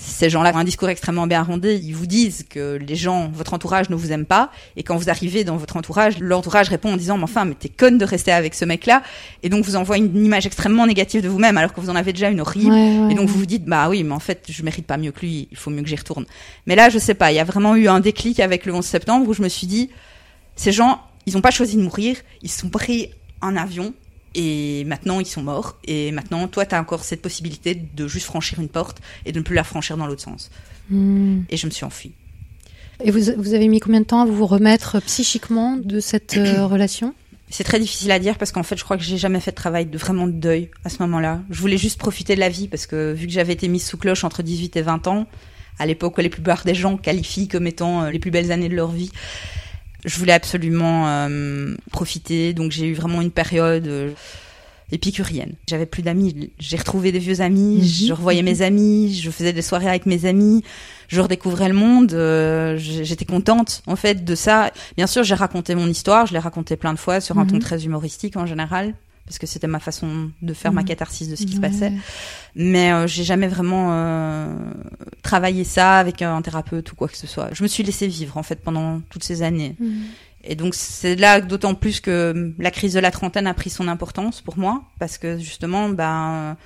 ces gens-là ont un discours extrêmement bien rondé. Ils vous disent que les gens, votre entourage ne vous aime pas. Et quand vous arrivez dans votre entourage, l'entourage répond en disant, mais enfin, mais t'es conne de rester avec ce mec-là. Et donc, vous envoie une, image extrêmement négative de vous-même alors que vous en avez déjà une horrible. Ouais, ouais, Et donc vous vous dites bah oui mais en fait je mérite pas mieux que lui, il faut mieux que j'y retourne. Mais là je sais pas, il y a vraiment eu un déclic avec le 11 septembre où je me suis dit ces gens ils ont pas choisi de mourir, ils se sont pris un avion et maintenant ils sont morts et maintenant toi tu as encore cette possibilité de juste franchir une porte et de ne plus la franchir dans l'autre sens. Hmm. Et je me suis enfuie. Et vous, vous avez mis combien de temps à vous remettre psychiquement de cette euh, relation? C'est très difficile à dire parce qu'en fait, je crois que j'ai jamais fait de travail de vraiment de deuil à ce moment-là. Je voulais juste profiter de la vie parce que vu que j'avais été mise sous cloche entre 18 et 20 ans, à l'époque où les plupart des gens qualifient comme étant euh, les plus belles années de leur vie, je voulais absolument euh, profiter. Donc j'ai eu vraiment une période euh, épicurienne. J'avais plus d'amis. J'ai retrouvé des vieux amis. Mhm. Je revoyais mes amis. Je faisais des soirées avec mes amis. Je redécouvrais le monde. euh, J'étais contente en fait de ça. Bien sûr, j'ai raconté mon histoire. Je l'ai raconté plein de fois sur un ton Mhm. très humoristique en général parce que c'était ma façon de faire ma Mhm. catharsis de ce qui se passait. Mais euh, j'ai jamais vraiment euh, travaillé ça avec un thérapeute ou quoi que ce soit. Je me suis laissée vivre en fait pendant toutes ces années. Mhm. Et donc c'est là d'autant plus que la crise de la trentaine a pris son importance pour moi parce que justement ben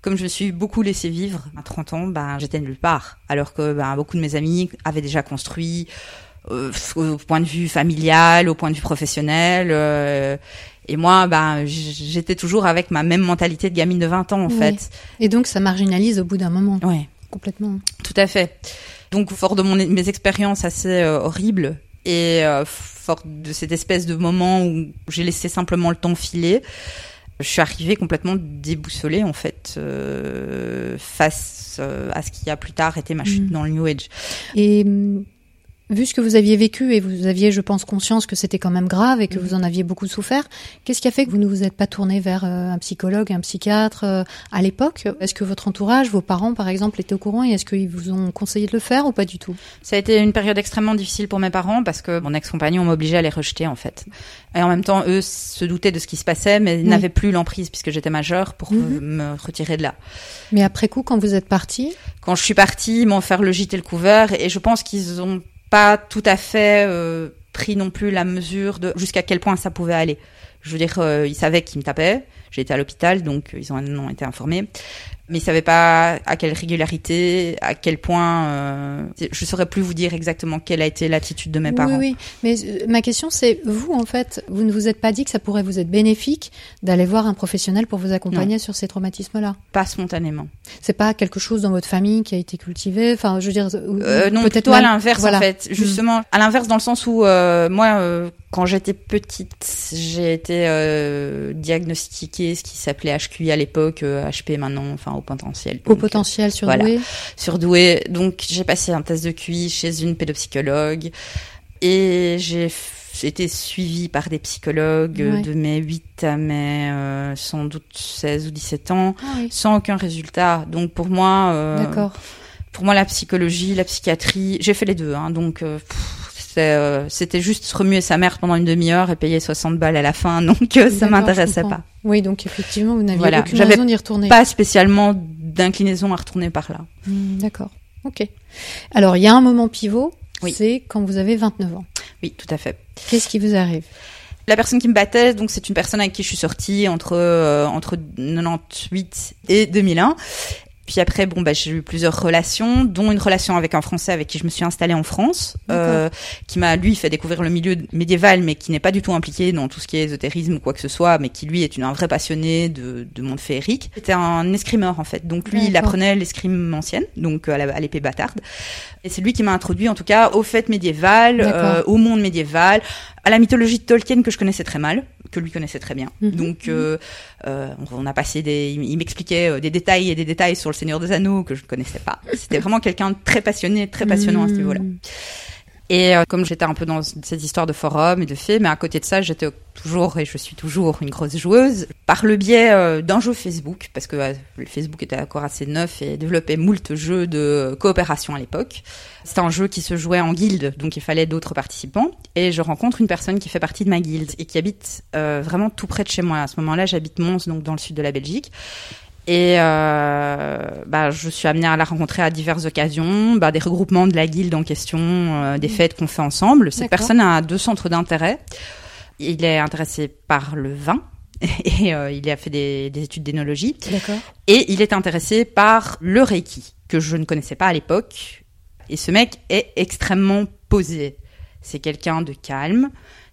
comme je me suis beaucoup laissé vivre à 30 ans, ben j'étais nulle part alors que ben beaucoup de mes amis avaient déjà construit euh, au point de vue familial, au point de vue professionnel euh, et moi ben j- j'étais toujours avec ma même mentalité de gamine de 20 ans en Oui. fait. Et donc ça marginalise au bout d'un moment, Ouais. complètement. Tout à fait. Donc, fort de mon, mes expériences assez euh, horribles et euh, fort de cette espèce de moment où j'ai laissé simplement le temps filer, je suis arrivée complètement déboussolée en fait euh, face euh, à ce qui a plus tard été ma chute Mhm. dans le New Age. Et vu ce que vous aviez vécu et vous aviez, je pense, conscience que c'était quand même grave et que Mhm. vous en aviez beaucoup souffert, qu'est-ce qui a fait que vous ne vous êtes pas tourné vers euh, un psychologue, un psychiatre euh, à l'époque? Est-ce que votre entourage, vos parents par exemple, étaient au courant et est-ce qu'ils vous ont conseillé de le faire ou pas du tout? Ça a été une période extrêmement difficile pour mes parents parce que mon ex-compagnon m'obligeait à les rejeter en fait. Et en même temps, eux se doutaient de ce qui se passait, mais ils Oui. n'avaient plus l'emprise puisque j'étais majeure pour Mhm. me retirer de là. Mais après coup, quand vous êtes parti, quand je suis partie, ils m'ont offert le gîte et le couvert, et je pense qu'ils ont pas tout à fait euh, pris non plus la mesure de jusqu'à quel point ça pouvait aller. Je veux dire, euh, ils savaient qu'ils me tapaient. J'étais à l'hôpital, donc euh, ils en ont été informés. Mais ils savaient pas à quelle régularité, à quel point. Euh, je saurais plus vous dire exactement quelle a été l'attitude de mes oui, parents. oui. Mais euh, ma question, c'est vous, en fait, vous ne vous êtes pas dit que ça pourrait vous être bénéfique d'aller voir un professionnel pour vous accompagner sur ces traumatismes-là? Pas spontanément. C'est pas quelque chose dans votre famille qui a été cultivé? Enfin, je veux dire, Euh, non, peut-être à l'inverse voilà. En fait. Justement, à l'inverse dans le sens où euh, moi, quand j'étais petite, j'ai été diagnostiquée ce qui s'appelait HQI à l'époque, HP maintenant, enfin au potentiel. Au Donc, potentiel surdoué. voilà. Donc j'ai passé un test de QI chez une pédopsychologue et j'ai été suivie par des psychologues Ouais. de mes 8 à mes euh, sans doute 16 ou 17 ans Ah oui. sans aucun résultat. Donc pour moi, euh, D'accord. pour moi, la psychologie, la psychiatrie, j'ai fait les deux. Hein, donc, euh, pff, c'était, euh, c'était juste se remuer sa mère pendant une demi-heure et payer 60 balles à la fin. Donc, euh, ça m'intéressait pas. Oui, donc effectivement, vous n'aviez Voilà. aucune J'avais raison d'y retourner. Pas spécialement d'inclinaison à retourner par là. Hmm, D'accord. Ok. Alors, il y a un moment pivot, Oui. c'est quand vous avez 29 ans. Oui, tout à fait. Qu'est-ce qui vous arrive? La personne qui me battait, donc c'est une personne avec qui je suis sortie entre euh, entre 98 et 2001. Puis après, bon, bah, j'ai eu plusieurs relations, dont une relation avec un Français avec qui je me suis installée en France, euh, qui m'a lui fait découvrir le milieu médiéval, mais qui n'est pas du tout impliqué dans tout ce qui est ésotérisme ou quoi que ce soit, mais qui lui est une, un vrai passionné de, de monde féerique. C'était un escrimeur en fait, donc lui il apprenait l'escrime ancienne, donc euh, à l'épée bâtarde. Et c'est lui qui m'a introduit en tout cas aux fêtes médiévales, euh, au monde médiéval, à la mythologie de Tolkien que je connaissais très mal, que lui connaissait très bien. Mhm. Donc euh, euh, on a passé des, il m'expliquait euh, des détails et des détails sur le Seigneur des Anneaux que je ne connaissais pas. C'était vraiment quelqu'un de très passionné, très passionnant à ce Hmm. niveau-là. Et euh, comme j'étais un peu dans cette histoire de forum et de faits, mais à côté de ça, j'étais toujours et je suis toujours une grosse joueuse par le biais euh, d'un jeu Facebook, parce que euh, Facebook était encore assez neuf et développait moult jeux de coopération à l'époque. C'était un jeu qui se jouait en guilde, donc il fallait d'autres participants. Et je rencontre une personne qui fait partie de ma guilde et qui habite vraiment tout près de chez moi. À ce moment-là, j'habite Mons, donc dans le sud de la Belgique. Et euh, bah, je suis amenée à la rencontrer à diverses occasions, bah, des regroupements de la guilde en question, euh, des fêtes qu'on fait ensemble. Cette personne a deux centres d'intérêt. Il est intéressé par le vin et euh, il a fait des, des études d'énologie. Et il est intéressé par le Reiki, que je ne connaissais pas à l'époque. Et ce mec est extrêmement posé. C'est quelqu'un de calme,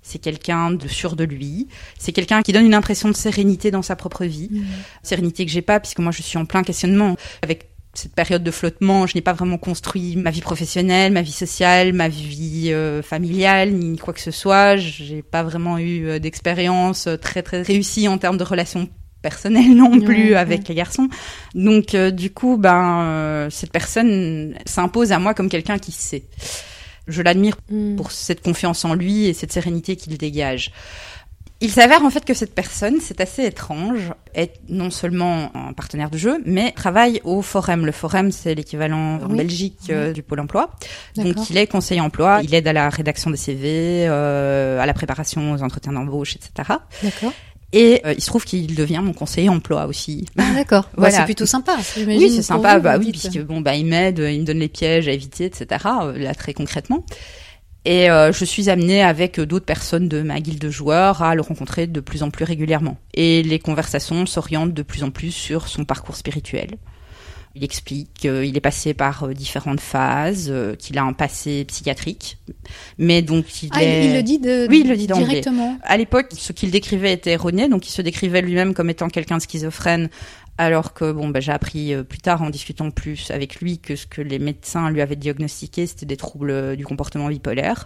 c'est quelqu'un de sûr de lui, c'est quelqu'un qui donne une impression de sérénité dans sa propre vie. Hmm. Sérénité que j'ai pas, puisque moi je suis en plein questionnement. Avec cette période de flottement, je n'ai pas vraiment construit ma vie professionnelle, ma vie sociale, ma vie euh, familiale, ni quoi que ce soit. J'ai pas vraiment eu euh, d'expérience euh, très très réussie en termes de relations personnelles non plus Ouais, avec les garçons. Donc du coup, ben cette personne s'impose à moi comme quelqu'un qui sait. Je l'admire Mm. pour cette confiance en lui et cette sérénité qu'il dégage. Il s'avère en fait que cette personne, c'est assez étrange, est non seulement un partenaire de jeu, mais travaille au Forum. Le Forum, c'est l'équivalent en Oui. Belgique euh, du Pôle emploi. Donc il est conseiller emploi, il aide à la rédaction des CV, euh, à la préparation aux entretiens d'embauche, etc. D'accord. Et euh, il se trouve qu'il devient mon conseiller emploi aussi. Ah, d'accord. Bah, Voilà. c'est plutôt sympa. Oui, c'est sympa. vous, bah oui, puisque bon, bah il m'aide, il me donne les pièges à éviter, etc. euh, Là, très concrètement. Et euh, je suis amenée avec euh, d'autres personnes de ma guilde de joueurs à le rencontrer de plus en plus régulièrement. Et les conversations s'orientent de plus en plus sur son parcours spirituel. Il explique qu'il est passé par euh, différentes phases, euh, qu'il a un passé psychiatrique, mais donc il Ah, est... il le dit de, Oui, il le dit directement. À l'époque, ce qu'il décrivait était erroné, donc il se décrivait lui-même comme étant quelqu'un de schizophrène, alors que bon, bah, j'ai appris euh, plus tard en discutant plus avec lui que ce que les médecins lui avaient diagnostiqué, c'était des troubles du comportement bipolaire.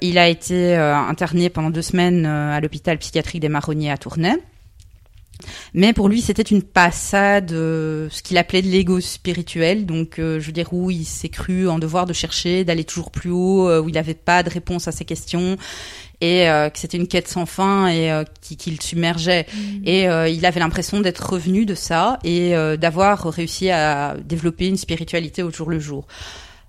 Il a été euh, interné pendant deux semaines euh, à l'hôpital psychiatrique des Marronniers à Tournai. Mais pour lui, c'était une passade, euh, ce qu'il appelait de l'ego spirituel. Donc, euh, je veux dire, où il s'est cru en devoir de chercher, d'aller toujours plus haut, euh, où il n'avait pas de réponse à ses questions, et que c'était une quête sans fin et qui, qui le submergeait. Et euh, il avait l'impression d'être revenu de ça et d'avoir réussi à développer une spiritualité au jour le jour.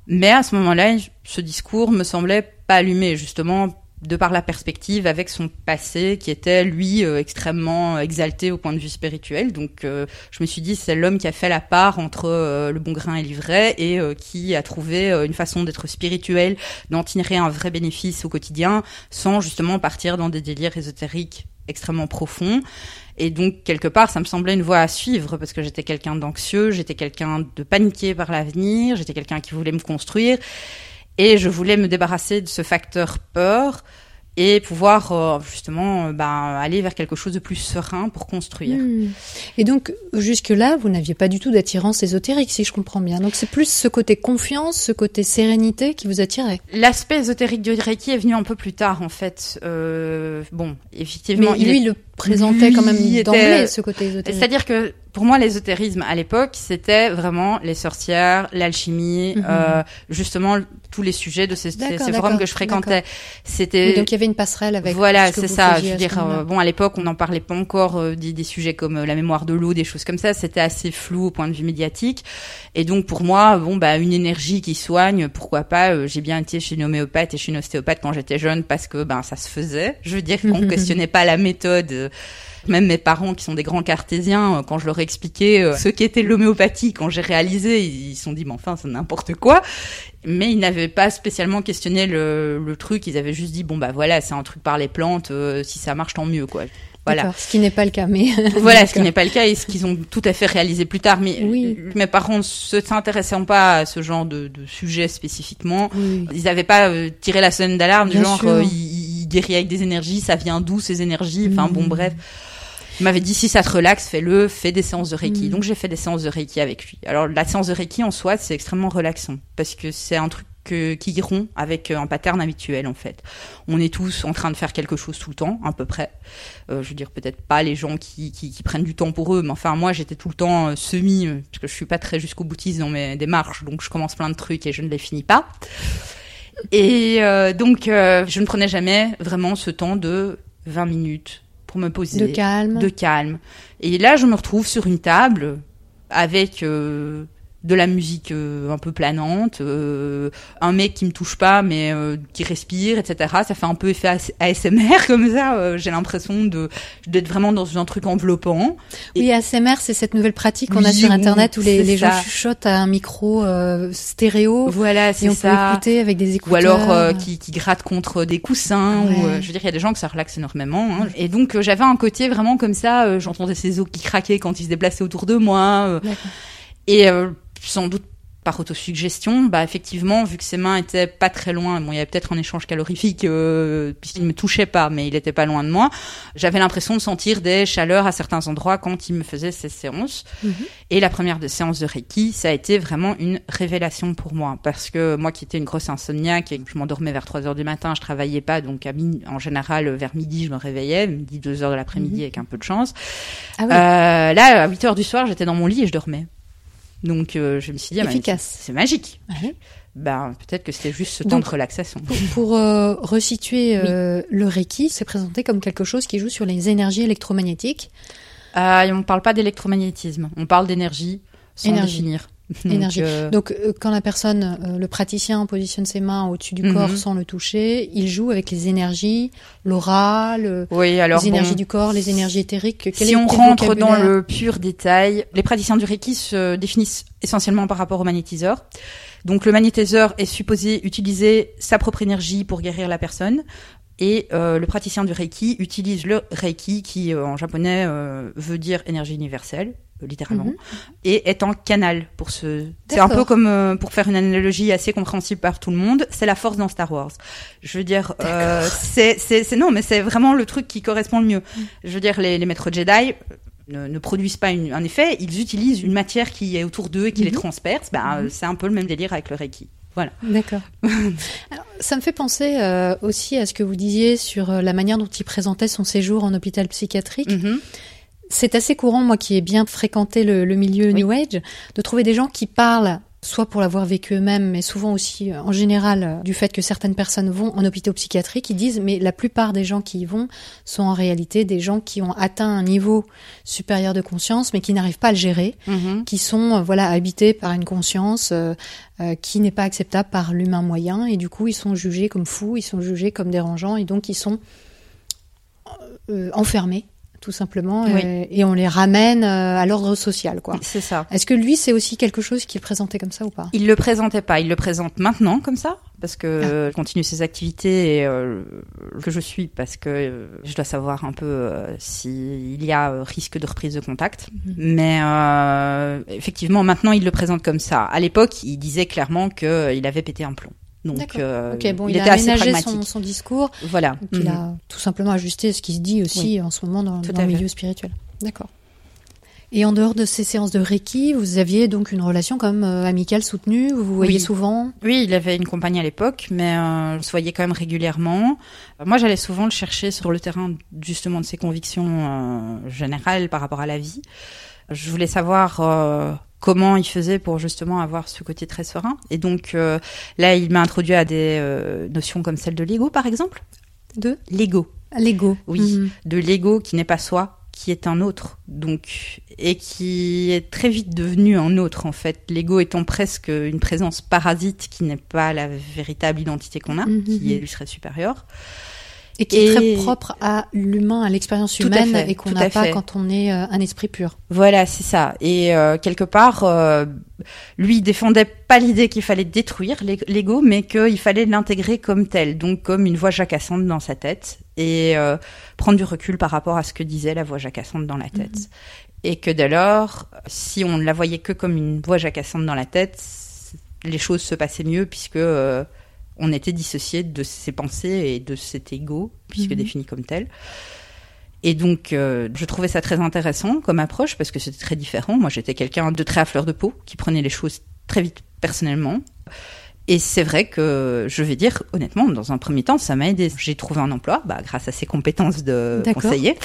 Mais à ce moment-là, ce discours me semblait pas allumé, justement de par la perspective avec son passé qui était lui euh, extrêmement exalté au point de vue spirituel. Donc euh, je me suis dit c'est l'homme qui a fait la part entre euh, le bon grain et l'ivraie et euh, qui a trouvé euh, une façon d'être spirituel, d'en tirer un vrai bénéfice au quotidien sans justement partir dans des délires ésotériques extrêmement profonds. Et donc, quelque part, ça me semblait une voie à suivre parce que j'étais quelqu'un d'anxieux, j'étais quelqu'un de paniqué par l'avenir, j'étais quelqu'un qui voulait me construire et je voulais me débarrasser de ce facteur peur et pouvoir euh, justement euh, ben, aller vers quelque chose de plus serein pour construire. Hmm. Et donc, jusque-là, vous n'aviez pas du tout d'attirance ésotérique, si je comprends bien. Donc, c'est plus ce côté confiance, ce côté sérénité qui vous attirait. L'aspect ésotérique du Reiki est venu un peu plus tard, en fait. Euh, bon, effectivement, Mais il lui, est- le présentait quand même était- d'emblée, ce côté ésotérique. C'est-à-dire que pour moi, l'ésotérisme à l'époque, c'était vraiment les sorcières, l'alchimie, Mhm. euh, justement tous les sujets de ces, forums que je fréquentais. C'était donc, il y avait une passerelle avec. voilà, c'est ça. Je veux dire, euh, bon, à l'époque, on n'en parlait pas encore euh, des, des sujets comme euh, la mémoire de l'eau, des choses comme ça. C'était assez flou au point de vue médiatique. Et donc, pour moi, bon, bah, une énergie qui soigne, pourquoi pas J'ai bien été chez une homéopathe et chez une ostéopathe quand j'étais jeune parce que, ben, ça se faisait. Je veux dire qu'on questionnait pas la méthode. Même mes parents qui sont des grands cartésiens, euh, quand je leur ai expliqué euh, ce qu'était l'homéopathie, quand j'ai réalisé, ils se sont dit, mais enfin, c'est n'importe quoi. Mais ils n'avaient pas spécialement questionné le, le truc, ils avaient juste dit, bon, bah voilà, c'est un truc par les plantes, euh, si ça marche, tant mieux, quoi. Voilà. Ce qui n'est pas le cas, mais. Voilà, ce qui n'est pas le cas et ce qu'ils ont tout à fait réalisé plus tard. Mais Oui. mes parents, se s'intéressant pas à ce genre de, de sujet spécifiquement, Oui. ils n'avaient pas euh, tiré la sonnette d'alarme du genre euh, il, il guérit avec des énergies, ça vient d'où ces énergies? Enfin bon Mhm. bref. Il m'avait dit si ça te relaxe, fais-le, fais des séances de Reiki. Mhm. Donc j'ai fait des séances de Reiki avec lui. Alors la séance de Reiki en soi, c'est extrêmement relaxant parce que c'est un truc que- qui rompt avec euh, un pattern habituel en fait. On est tous en train de faire quelque chose tout le temps, à peu près. Euh, je veux dire peut-être pas les gens qui, qui, qui prennent du temps pour eux, mais enfin moi j'étais tout le temps euh, semi, euh, parce que je suis pas très jusqu'au boutiste dans mes démarches, donc je commence plein de trucs et je ne les finis pas. Et euh, donc euh, je ne prenais jamais vraiment ce temps de 20 minutes pour me poser De calme. de calme. Et là, je me retrouve sur une table avec euh, de la musique euh, un peu planante, euh, un mec qui me touche pas mais euh, qui respire, etc. Ça fait un peu effet AS- ASMR comme ça. euh, J'ai l'impression de d'être vraiment dans un truc enveloppant. Oui, ASMR, c'est cette nouvelle pratique qu'on a sur Internet où les, gens ça. chuchotent à un micro euh, stéréo Voilà, et c'est on peut ça. écouter avec des écouteurs. Ou alors euh, qui, qui gratte contre des coussins. Ouais. euh, je veux dire, il y a des gens que ça relaxe énormément. hein. Et donc, j'avais un côté vraiment comme ça. euh, J'entendais ces os qui craquaient quand ils se déplaçaient autour de moi. euh, et euh, sans doute par autosuggestion, bah effectivement, vu que ses mains étaient pas très loin, bon, il y avait peut-être un échange calorifique euh, puisqu'il me touchait pas, mais il était pas loin de moi. J'avais l'impression de sentir des chaleurs à certains endroits quand il me faisait ces séances. Mhm. Et la première de séance de Reiki, ça a été vraiment une révélation pour moi parce que moi qui étais une grosse insomniaque et que je m'endormais vers 3 heures du matin, je travaillais pas, donc à en général vers midi je me réveillais, midi 2 heures de l'après-midi Mhm. avec un peu de chance. Ah oui, Euh, là, à 8 heures du soir, j'étais dans mon lit et je dormais. Donc euh, je me suis dit, ah, efficace. c'est magique. Ouais. Ben, peut-être que c'était juste ce temps Donc- de relaxation. Pour, pour, euh, resituer euh, le Reiki, c'est présenté comme quelque chose qui joue sur les énergies électromagnétiques. Et on ne parle pas d'électromagnétisme, on parle d'énergie sans Énergie. définir. Donc, Énergie. euh, Donc, euh, quand la personne, euh, le praticien, positionne ses mains au-dessus du Mhm. corps sans le toucher, il joue avec les énergies, l'aura, le- oui, alors les énergies bon, du corps, les énergies éthériques. Quel si on rentre dans le pur détail, les praticiens du Reiki se définissent essentiellement par rapport au magnétiseur. Donc le magnétiseur est supposé utiliser sa propre énergie pour guérir la personne. Et euh, le praticien du Reiki utilise le Reiki, qui euh, en japonais euh, veut dire énergie universelle, euh, littéralement, Mhm. et est en canal pour ce. C'est un peu comme euh, pour faire une analogie assez compréhensible par tout le monde. C'est la force dans Star Wars. Je veux dire, euh, c'est non, mais c'est vraiment le truc qui correspond le mieux. Je veux dire, les, les maîtres Jedi ne, ne produisent pas une- un effet, ils utilisent une matière qui est autour d'eux et qui les Mhm. transperce. Ben, euh, c'est un peu le même délire avec le Reiki. Voilà. D'accord. Ça me fait penser euh, aussi à ce que vous disiez sur la manière dont il présentait son séjour en hôpital psychiatrique. Mhm. C'est assez courant, moi qui ai bien fréquenté le, le milieu Oui. New Age, de trouver des gens qui parlent soit pour l'avoir vécu eux-mêmes, mais souvent aussi euh, en général euh, du fait que certaines personnes vont en hôpital psychiatrique, ils disent mais la plupart des gens qui y vont sont en réalité des gens qui ont atteint un niveau supérieur de conscience mais qui n'arrivent pas à le gérer, Mhm. qui sont euh, voilà habités par une conscience euh, euh, qui n'est pas acceptable par l'humain moyen et du coup ils sont jugés comme fous, ils sont jugés comme dérangeants et donc ils sont euh, enfermés tout simplement Oui. euh, et on les ramène euh, à l'ordre social quoi. C'est ça. Est-ce que lui c'est aussi quelque chose qu'il présentait comme ça ou pas? Il le présentait pas, il le présente maintenant comme ça parce que Ah. continue ses activités et euh, que je suis parce que euh, je dois savoir un peu euh, s'il y a risque de reprise de contact. Mhm. Mais euh, effectivement, maintenant il le présente comme ça. À l'époque, il disait clairement que euh, il avait pété un plomb. Donc, euh, bon il, il, était a assez aménagé son, discours Voilà. donc il a tout simplement ajusté ce qui se dit aussi en ce moment dans, dans le milieu spirituel. D'accord. Et en dehors de ces séances de Reiki, vous aviez donc une relation quand même euh, amicale soutenue, vous vous voyez Oui. souvent? Oui, il avait une compagne à l'époque, mais euh, on se voyait quand même régulièrement. Euh, Moi, j'allais souvent le chercher sur le terrain justement de ses convictions euh, générales par rapport à la vie. Je voulais savoir euh, comment il faisait pour justement avoir ce côté très serein. Et donc euh, là, il m'a introduit à des euh, notions comme celle de l'ego, par exemple. de L'ego, l'ego. Oui. Mhm. de l'ego qui n'est pas soi, qui est un autre. Donc et qui est très vite devenu un autre en fait. L'ego étant presque une présence parasite qui n'est pas la véritable identité qu'on a, Mhm. qui lui serait supérieure. Et qui est très propre à l'humain, à l'expérience humaine, fait, et qu'on n'a pas fait. quand on est euh, un esprit pur. Voilà, c'est ça. Et euh, quelque part, euh, lui il défendait pas l'idée qu'il fallait détruire l'e- l'ego, mais qu'il fallait l'intégrer comme tel, donc comme une voix jacassante dans sa tête, et euh, prendre du recul par rapport à ce que disait la voix jacassante dans la tête. Mhm. Et que dès lors, si on ne la voyait que comme une voix jacassante dans la tête, les choses se passaient mieux puisque euh, on était dissocié de ses pensées et de cet ego, puisque Mhm. défini comme tel. Et donc, euh, je trouvais ça très intéressant comme approche parce que c'était très différent. Moi, j'étais quelqu'un de très à fleur de peau qui prenait les choses très vite personnellement. Et c'est vrai que je vais dire honnêtement, dans un premier temps, ça m'a aidé. J'ai trouvé un emploi, bah, grâce à ses compétences de conseiller.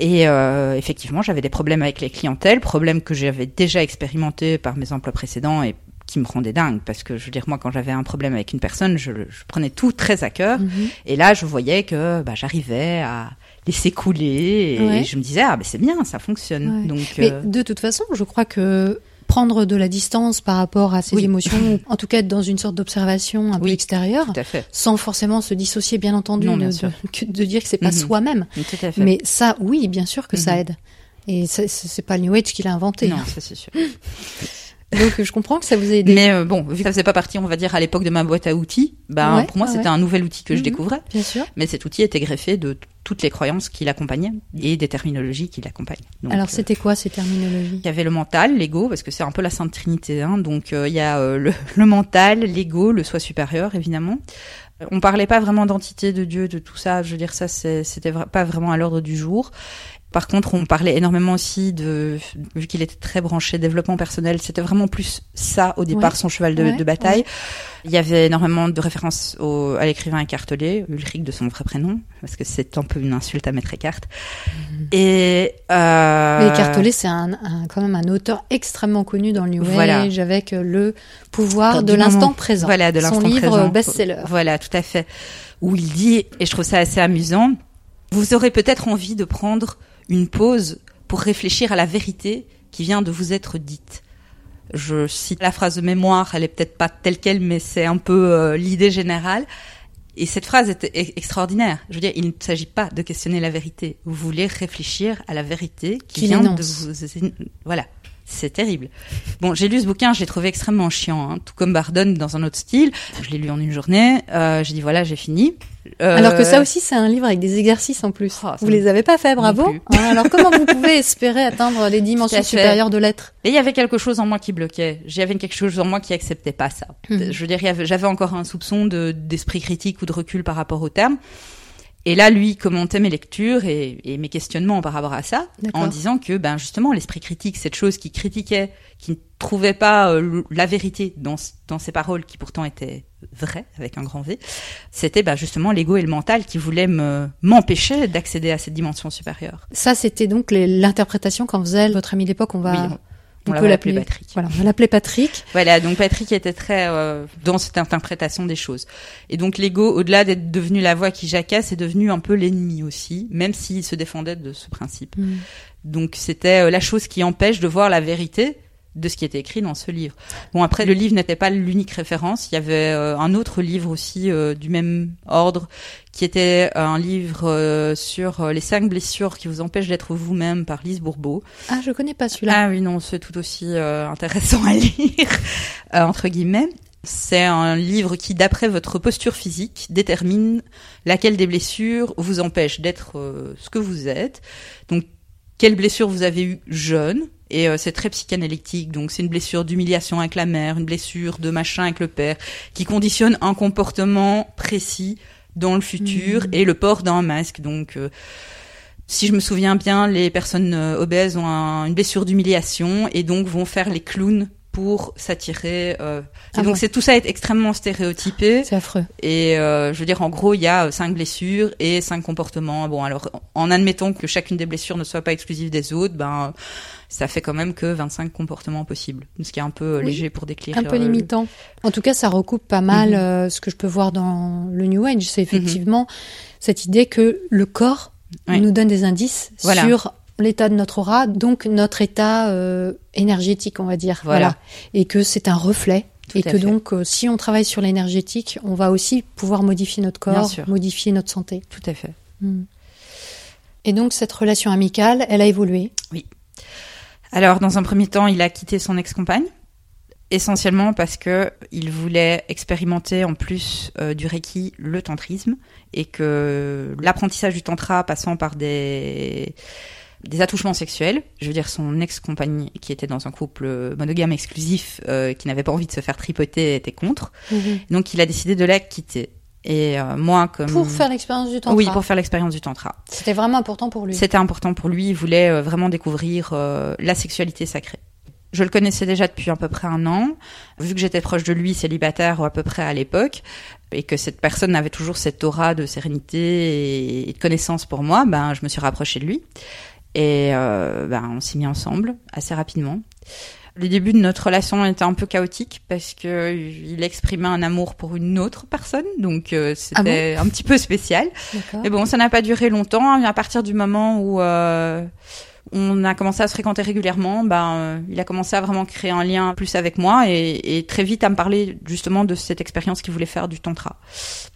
Et euh, effectivement, j'avais des problèmes avec les clientèles, problèmes que j'avais déjà expérimentés par mes emplois précédents et qui me rendaient dingue parce que je veux dire moi quand j'avais un problème avec une personne, je, je prenais tout très à cœur Mhm. et là je voyais que bah, j'arrivais à laisser couler et, Ouais. je me disais ah ben c'est bien, ça fonctionne. Ouais. Donc Mais euh, de toute façon, je crois que prendre de la distance par rapport à ses Oui. émotions, en tout cas être dans une sorte d'observation un peu Oui. extérieure, à fait, sans forcément se dissocier, bien entendu, Non, bien de, dire que c'est pas soi-même. tout à fait. Mais ça, oui, bien sûr que ça Mhm. aide. Et c'est- pas New Age qui l'a inventé. non, ça c'est sûr. Donc je comprends que ça vous a aidé. Mais euh, bon, vu que ça faisait pas partie, on va dire, à l'époque de ma boîte à outils, Ouais, pour moi ouais, c'était un nouvel outil que je Mhm. découvrais. Bien sûr. Mais cet outil était greffé de toutes les croyances qui l'accompagnaient et des terminologies qui l'accompagnent. Donc, Alors euh, c'était quoi ces terminologies? il y avait le mental, l'ego, parce que c'est un peu la sainte trinité. Hein, donc euh, il y a euh, le, le mental, l'ego, le soi supérieur, évidemment. On parlait pas vraiment d'entité, de Dieu, de tout ça. Je veux dire, ça, c'était pas vraiment à l'ordre du jour. Par contre, on parlait énormément aussi de, vu qu'il était très branché développement personnel, c'était vraiment plus ça au départ, Ouais. son cheval de, Ouais, de bataille. Il y avait énormément de références au, à l'écrivain écartelé, Ulrich de son vrai prénom, parce que c'est un peu une insulte à mettre écarte. Et euh, Mais Écartelé, c'est un, un- quand même un auteur extrêmement connu dans le New Voilà. Age avec le pouvoir de l'instant présent. Voilà, de Son l'instant livre présent. best-seller. Voilà, tout à fait. Où il dit, et je trouve ça assez amusant, vous aurez peut-être envie de prendre une pause pour réfléchir à la vérité qui vient de vous être dite. Je cite la phrase de mémoire, elle est peut-être pas telle quelle, mais c'est un peu euh, l'idée générale. Et cette phrase est e- extraordinaire. Je veux dire, il ne s'agit pas de questionner la vérité. Vous voulez réfléchir à la vérité qui vient de vous. Voilà. C'est terrible. Bon, j'ai lu ce bouquin, je l'ai trouvé extrêmement chiant, hein, tout comme Bardone dans un autre style. Je l'ai lu en une journée. Euh, j'ai dit voilà, j'ai fini. Euh, Alors que ça aussi, c'est un livre avec des exercices en plus. Oh, vous les avez pas fait, bravo. Hein, alors comment vous pouvez espérer atteindre les dimensions supérieures de l'être? Et il y avait quelque chose en moi qui bloquait. J'avais quelque chose en moi qui acceptait pas ça. Mhm. Je veux dire, j'avais encore un soupçon de d'esprit critique ou de recul par rapport au terme. Et là, lui commentait mes lectures et, et mes questionnements par rapport à ça, en disant que, ben justement, l'esprit critique, cette chose qui critiquait, qui ne trouvait pas euh, la vérité dans, dans ses paroles, qui pourtant étaient vraies avec un grand V, c'était ben, justement l'ego et le mental qui voulaient me m'empêcher d'accéder à cette dimension supérieure. Ça, c'était donc l'interprétation qu'en faisait votre ami d'époque. On va, oui, on, on, peut l'appeler. Patrick. Voilà, on va l'appeler Patrick. Voilà, donc Patrick était très euh, dans cette interprétation des choses. Et donc l'ego, au-delà d'être devenu la voix qui jacasse, est devenu un peu l'ennemi aussi, même s'il se défendait de ce principe. Mm. Donc c'était euh, la chose qui empêche de voir la vérité de ce qui était écrit dans ce livre. Bon après le livre n'était pas l'unique référence, il y avait euh, un autre livre aussi euh, du même ordre qui était un livre euh, sur euh, les cinq blessures qui vous empêchent d'être vous-même par Lise Bourbeau. Ah, je connais pas celui-là. Ah oui, non, c'est tout aussi euh, intéressant à lire, euh, entre guillemets. C'est un livre qui, d'après votre posture physique, détermine laquelle des blessures vous empêche d'être euh, ce que vous êtes. Donc, quelle blessure vous avez eue jeune et euh, c'est très psychanalytique, donc c'est une blessure d'humiliation avec la mère, une blessure de machin avec le père, qui conditionne un comportement précis dans le futur Mhm. et le port d'un masque. Donc, euh, si je me souviens bien, les personnes euh, obèses ont un- une blessure d'humiliation et donc vont faire les clowns pour s'attirer. euh, Ah donc bon c'est tout ça est extrêmement stéréotypé. C'est affreux. Et euh, je veux dire, en gros, il y a euh, cinq blessures et cinq comportements. Bon, alors en admettant que chacune des blessures ne soit pas exclusive des autres, ben ça fait quand même que 25 comportements possibles, ce qui est un peu Oui. léger pour décrire. Un peu limitant. En tout cas, ça recoupe pas mal Mhm. ce que je peux voir dans le New Age. C'est effectivement cette idée que le corps Ouais. nous donne des indices Voilà. sur l'état de notre aura, donc notre état euh, énergétique, on va dire. Voilà. Et que c'est un reflet. Tout et que fait. donc, euh, si on travaille sur l'énergétique, on va aussi pouvoir modifier notre corps, modifier notre santé. Tout à fait. Mm. Et donc, cette relation amicale, elle a évolué. Alors, dans un premier temps, il a quitté son ex-compagne, essentiellement parce que il voulait expérimenter en plus euh, du reiki le tantrisme et que l'apprentissage du tantra passant par des des attouchements sexuels, je veux dire son ex-compagne qui était dans un couple monogame exclusif, euh, qui n'avait pas envie de se faire tripoter, était contre. Donc il a décidé de la quitter. Et euh, moi, comme Pour faire l'expérience du tantra. oui, pour faire l'expérience du tantra. C'était vraiment important pour lui. C'était important pour lui. Il voulait euh, vraiment découvrir euh, la sexualité sacrée. Je le connaissais déjà depuis à peu près un an. Vu que j'étais proche de lui, célibataire ou à peu près à l'époque, et que cette personne avait toujours cette aura de sérénité et de connaissance pour moi, ben je me suis rapprochée de lui. Et euh, ben on s'est mis ensemble assez rapidement. Le début de notre relation était un peu chaotique parce que il exprimait un amour pour une autre personne, donc euh, c'était un petit peu spécial. Mais bon, ça n'a pas duré longtemps. À partir du moment où euh, on a commencé à se fréquenter régulièrement. Ben, euh, il a commencé à vraiment créer un lien plus avec moi et, et très vite à me parler justement de cette expérience qu'il voulait faire du tantra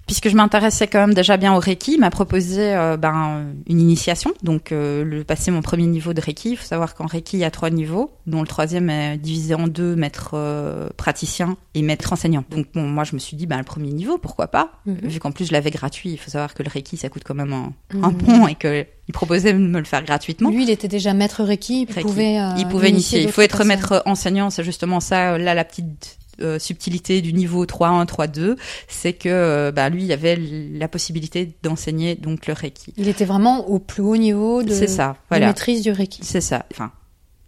puisque je m'intéressais quand même déjà bien au Reiki, il m'a proposé euh, ben, une initiation, donc euh, le passer mon premier niveau de Reiki. Il faut savoir qu'en Reiki, il y a trois niveaux, dont le troisième est divisé en deux, maître euh, praticien et maître enseignant. Donc bon, moi je me suis dit, ben, le premier niveau, pourquoi pas? Mhm. Vu qu'en plus je l'avais gratuit, il faut savoir que le Reiki, ça coûte quand même un, Mhm. un pont et qu'il proposait de me le faire gratuitement. Lui, il était déjà maître Reiki, il Reiki. pouvait, euh, il pouvait initier. Il faut être personnes. maître enseignant, c'est justement ça. Là, la petite euh, subtilité du niveau 3-1, 3-2, c'est que euh, bah, lui, il avait la possibilité d'enseigner donc le Reiki. Il était vraiment au plus haut niveau de, ça, de maîtrise du Reiki. C'est ça. Enfin,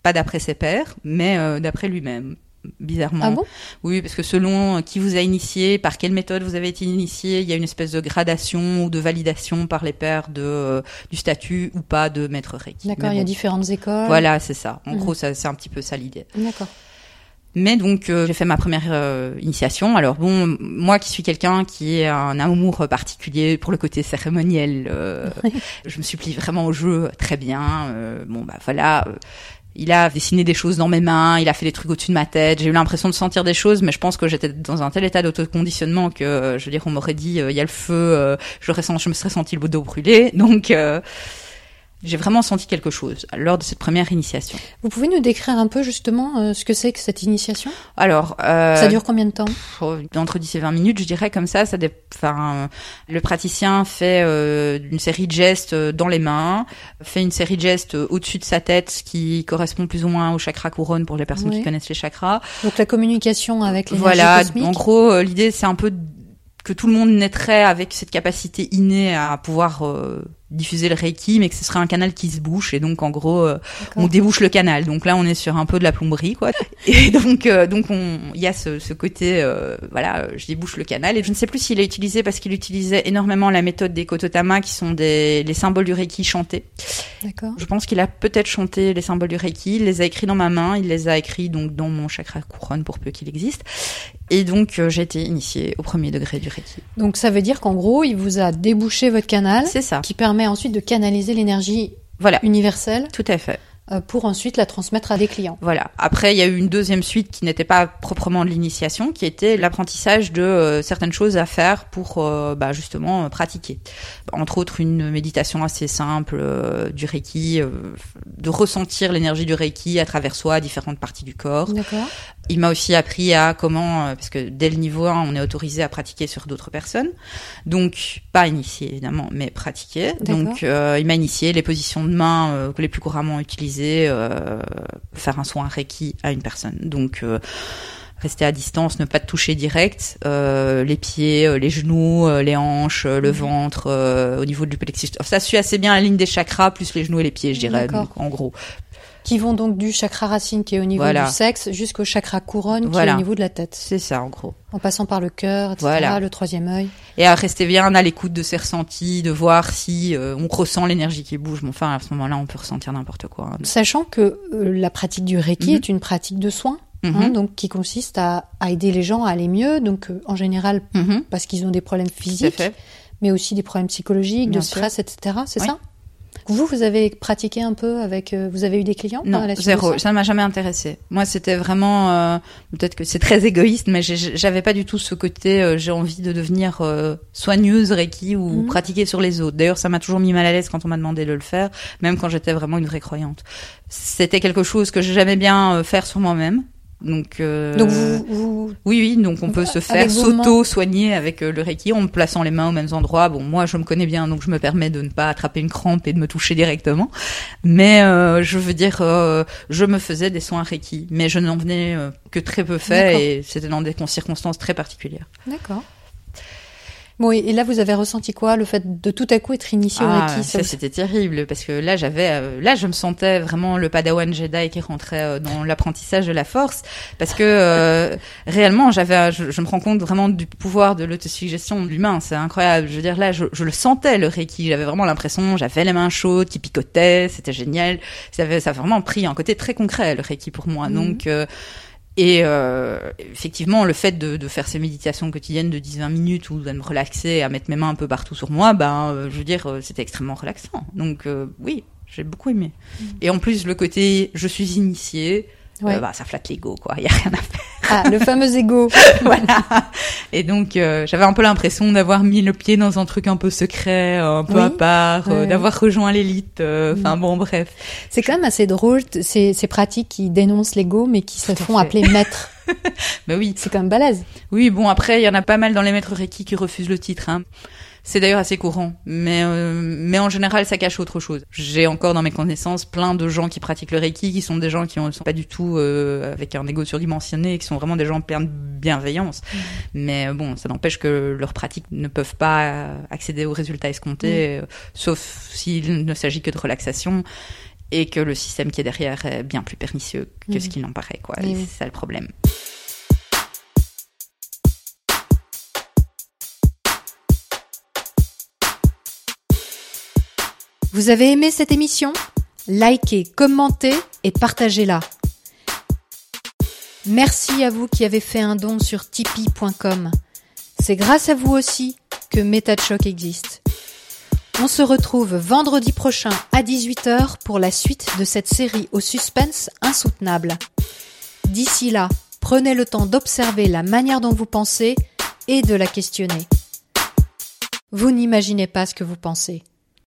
pas d'après ses pairs, mais euh, d'après lui-même. Bizarrement. Ah bon? Oui, parce que selon qui vous a initié, par quelle méthode vous avez été initié, il y a une espèce de gradation ou de validation par les pairs de, euh, du statut ou pas de maître Reiki. D'accord, il y a différentes écoles. Voilà, c'est ça. En Mhm. gros, ça, c'est un petit peu ça l'idée. D'accord. Mais donc euh, j'ai fait ma première euh, initiation. Alors bon, moi qui suis quelqu'un qui a un amour particulier pour le côté cérémoniel, euh, je me suis pliée vraiment au jeu très bien. Euh, bon bah voilà. Il a dessiné des choses dans mes mains, il a fait des trucs au-dessus de ma tête. J'ai eu l'impression de sentir des choses, mais je pense que j'étais dans un tel état d'autoconditionnement que, euh, je veux dire, on m'aurait dit, euh, il y a le feu, euh, je me serais senti le dos brûlé. Donc, j'ai vraiment senti quelque chose lors de cette première initiation. Vous pouvez nous décrire un peu justement euh, ce que c'est que cette initiation? Alors, euh, Ça dure combien de temps? Oh, entre 10 et 20 minutes, je dirais comme ça. Ça, dé- enfin, euh, le praticien fait euh, une série de gestes dans les mains, fait une série de gestes au-dessus de sa tête, ce qui correspond plus ou moins au chakra couronne pour les personnes qui connaissent les chakras. Donc la communication avec l'énergie Voilà. cosmique. En gros, l'idée c'est un peu que tout le monde naîtrait avec cette capacité innée à pouvoir euh, diffuser le Reiki, mais que ce serait un canal qui se bouche. Et donc, en gros, euh, on débouche le canal. Donc là, on est sur un peu de la plomberie, quoi. Et donc, euh, donc, on, il y a ce, ce côté, euh, voilà, je débouche le canal. Et je ne sais plus s'il a utilisé parce qu'il utilisait énormément la méthode des kototama, qui sont des les symboles du Reiki chantés. D'accord. Je pense qu'il a peut-être chanté les symboles du Reiki. Il les a écrits dans ma main. Il les a écrits donc dans mon chakra couronne pour peu qu'il existe. Et donc, euh, j'ai été initiée au premier degré du Reiki. Donc ça veut dire qu'en gros, il vous a débouché votre canal, C'est ça. qui permet ensuite de canaliser l'énergie Voilà. universelle Tout à fait. euh, pour ensuite la transmettre à des clients. Voilà. Après, il y a eu une deuxième suite qui n'était pas proprement de l'initiation, qui était l'apprentissage de euh, certaines choses à faire pour euh, bah, justement euh, pratiquer. Entre autres, une méditation assez simple du Reiki, de ressentir l'énergie du Reiki à travers soi, à différentes parties du corps. Il m'a aussi appris à comment, euh, parce que dès le niveau 1, on est autorisé à pratiquer sur d'autres personnes. Donc, pas initier évidemment, mais pratiquer. Donc, euh, il m'a initié les positions de main euh, les plus couramment utilisées, euh, faire un soin Reiki à une personne. Donc, rester à distance, ne pas te toucher direct, euh, les pieds, euh, les genoux, euh, les hanches, le Mhm. ventre, au niveau du plexus. Ça suit assez bien la ligne des chakras, plus les genoux et les pieds, je dirais, donc, en gros. Qui vont donc du chakra racine qui est au niveau Voilà. du sexe jusqu'au chakra couronne qui est au niveau de la tête. C'est ça, en gros. En passant par le cœur, etc., Voilà. le troisième œil. et à rester bien à l'écoute de ses ressentis, de voir si euh, on ressent l'énergie qui bouge. Mais enfin, à ce moment-là, on peut ressentir n'importe quoi. Sachant que euh, la pratique du Reiki Mhm. est une pratique de soins, Mhm. hein, donc qui consiste à, à aider les gens à aller mieux, donc euh, en général Mhm. parce qu'ils ont des problèmes physiques, mais aussi des problèmes psychologiques, Bien de stress, etc. C'est Oui. ça? Vous, vous avez pratiqué un peu avec, euh, vous avez eu des clients Non, la zéro. Ça ne m'a jamais intéressé. Moi, c'était vraiment euh, peut-être que c'est très égoïste, mais j'avais pas du tout ce côté. euh, j'ai envie de devenir euh, soigneuse reiki ou Mhm. pratiquer sur les autres. D'ailleurs, ça m'a toujours mis mal à l'aise quand on m'a demandé de le faire, même quand j'étais vraiment une vraie croyante. C'était quelque chose que j'aimais bien euh, faire sur moi-même. Donc, euh, Donc vous, vous Oui, oui, donc on peut se faire s'auto-soigner avec euh, le Reiki en me plaçant les mains aux mêmes endroits. Bon, moi, je me connais bien, donc je me permets de ne pas attraper une crampe et de me toucher directement. Mais euh, je veux dire, euh, je me faisais des soins Reiki, mais je n'en venais euh, que très peu fait et c'était dans des circonstances très particulières. D'accord. Bon, et là, vous avez ressenti quoi Le fait de tout à coup être initié au Ah, Reiki ça vous- c'était terrible parce que là j'avais euh, là je me sentais vraiment le Padawan Jedi qui rentrait euh, dans l'apprentissage de la force parce que euh, réellement j'avais je, je me rends compte vraiment du pouvoir de l'autosuggestion de l'humain c'est incroyable. Je veux dire là je, je le sentais le Reiki j'avais vraiment l'impression j'avais les mains chaudes qui picotaient c'était génial. Ça avait ça a vraiment pris un côté très concret le Reiki pour moi. Mhm. donc euh, et euh, effectivement, le fait de, de faire ces méditations quotidiennes de 10-20 minutes ou de me relaxer, à mettre mes mains un peu partout sur moi, ben, euh, je veux dire, euh, c'était extrêmement relaxant. Donc euh, oui, J'ai beaucoup aimé. Et en plus, le côté je suis initiée, Ouais. euh, bah, ça flatte l'ego, quoi. Il y a rien à faire. Ah, le fameux ego. voilà. Et donc, euh, j'avais un peu l'impression d'avoir mis le pied dans un truc un peu secret, un peu Oui. à part, euh, d'avoir rejoint l'élite. euh, Enfin bon, bref. C'est quand même assez drôle, ces, ces pratiques qui dénoncent l'ego, mais qui se font appeler maître. Bah oui. C'est quand même balèze. Oui, bon, après, il y en a pas mal dans les maîtres Reiki qui refusent le titre. Hein. C'est d'ailleurs assez courant, mais euh, mais en général, ça cache autre chose. J'ai encore dans mes connaissances plein de gens qui pratiquent le Reiki, qui sont des gens qui ne sont pas du tout euh, avec un ego surdimensionné, qui sont vraiment des gens pleins de bienveillance. Mais euh, bon, ça n'empêche que leurs pratiques ne peuvent pas accéder aux résultats escomptés, euh, sauf s'il ne s'agit que de relaxation et que le système qui est derrière est bien plus pernicieux que ce qu'il n'en paraît. Quoi. Et. C'est ça le problème. Vous avez aimé cette émission? Likez, commentez et partagez-la. Merci à vous qui avez fait un don sur tipeee.com. C'est grâce à vous aussi que Méta de Choc existe. On se retrouve vendredi prochain à 18h pour la suite de cette série au suspense insoutenable. D'ici là, prenez le temps d'observer la manière dont vous pensez et de la questionner. Vous n'imaginez pas ce que vous pensez.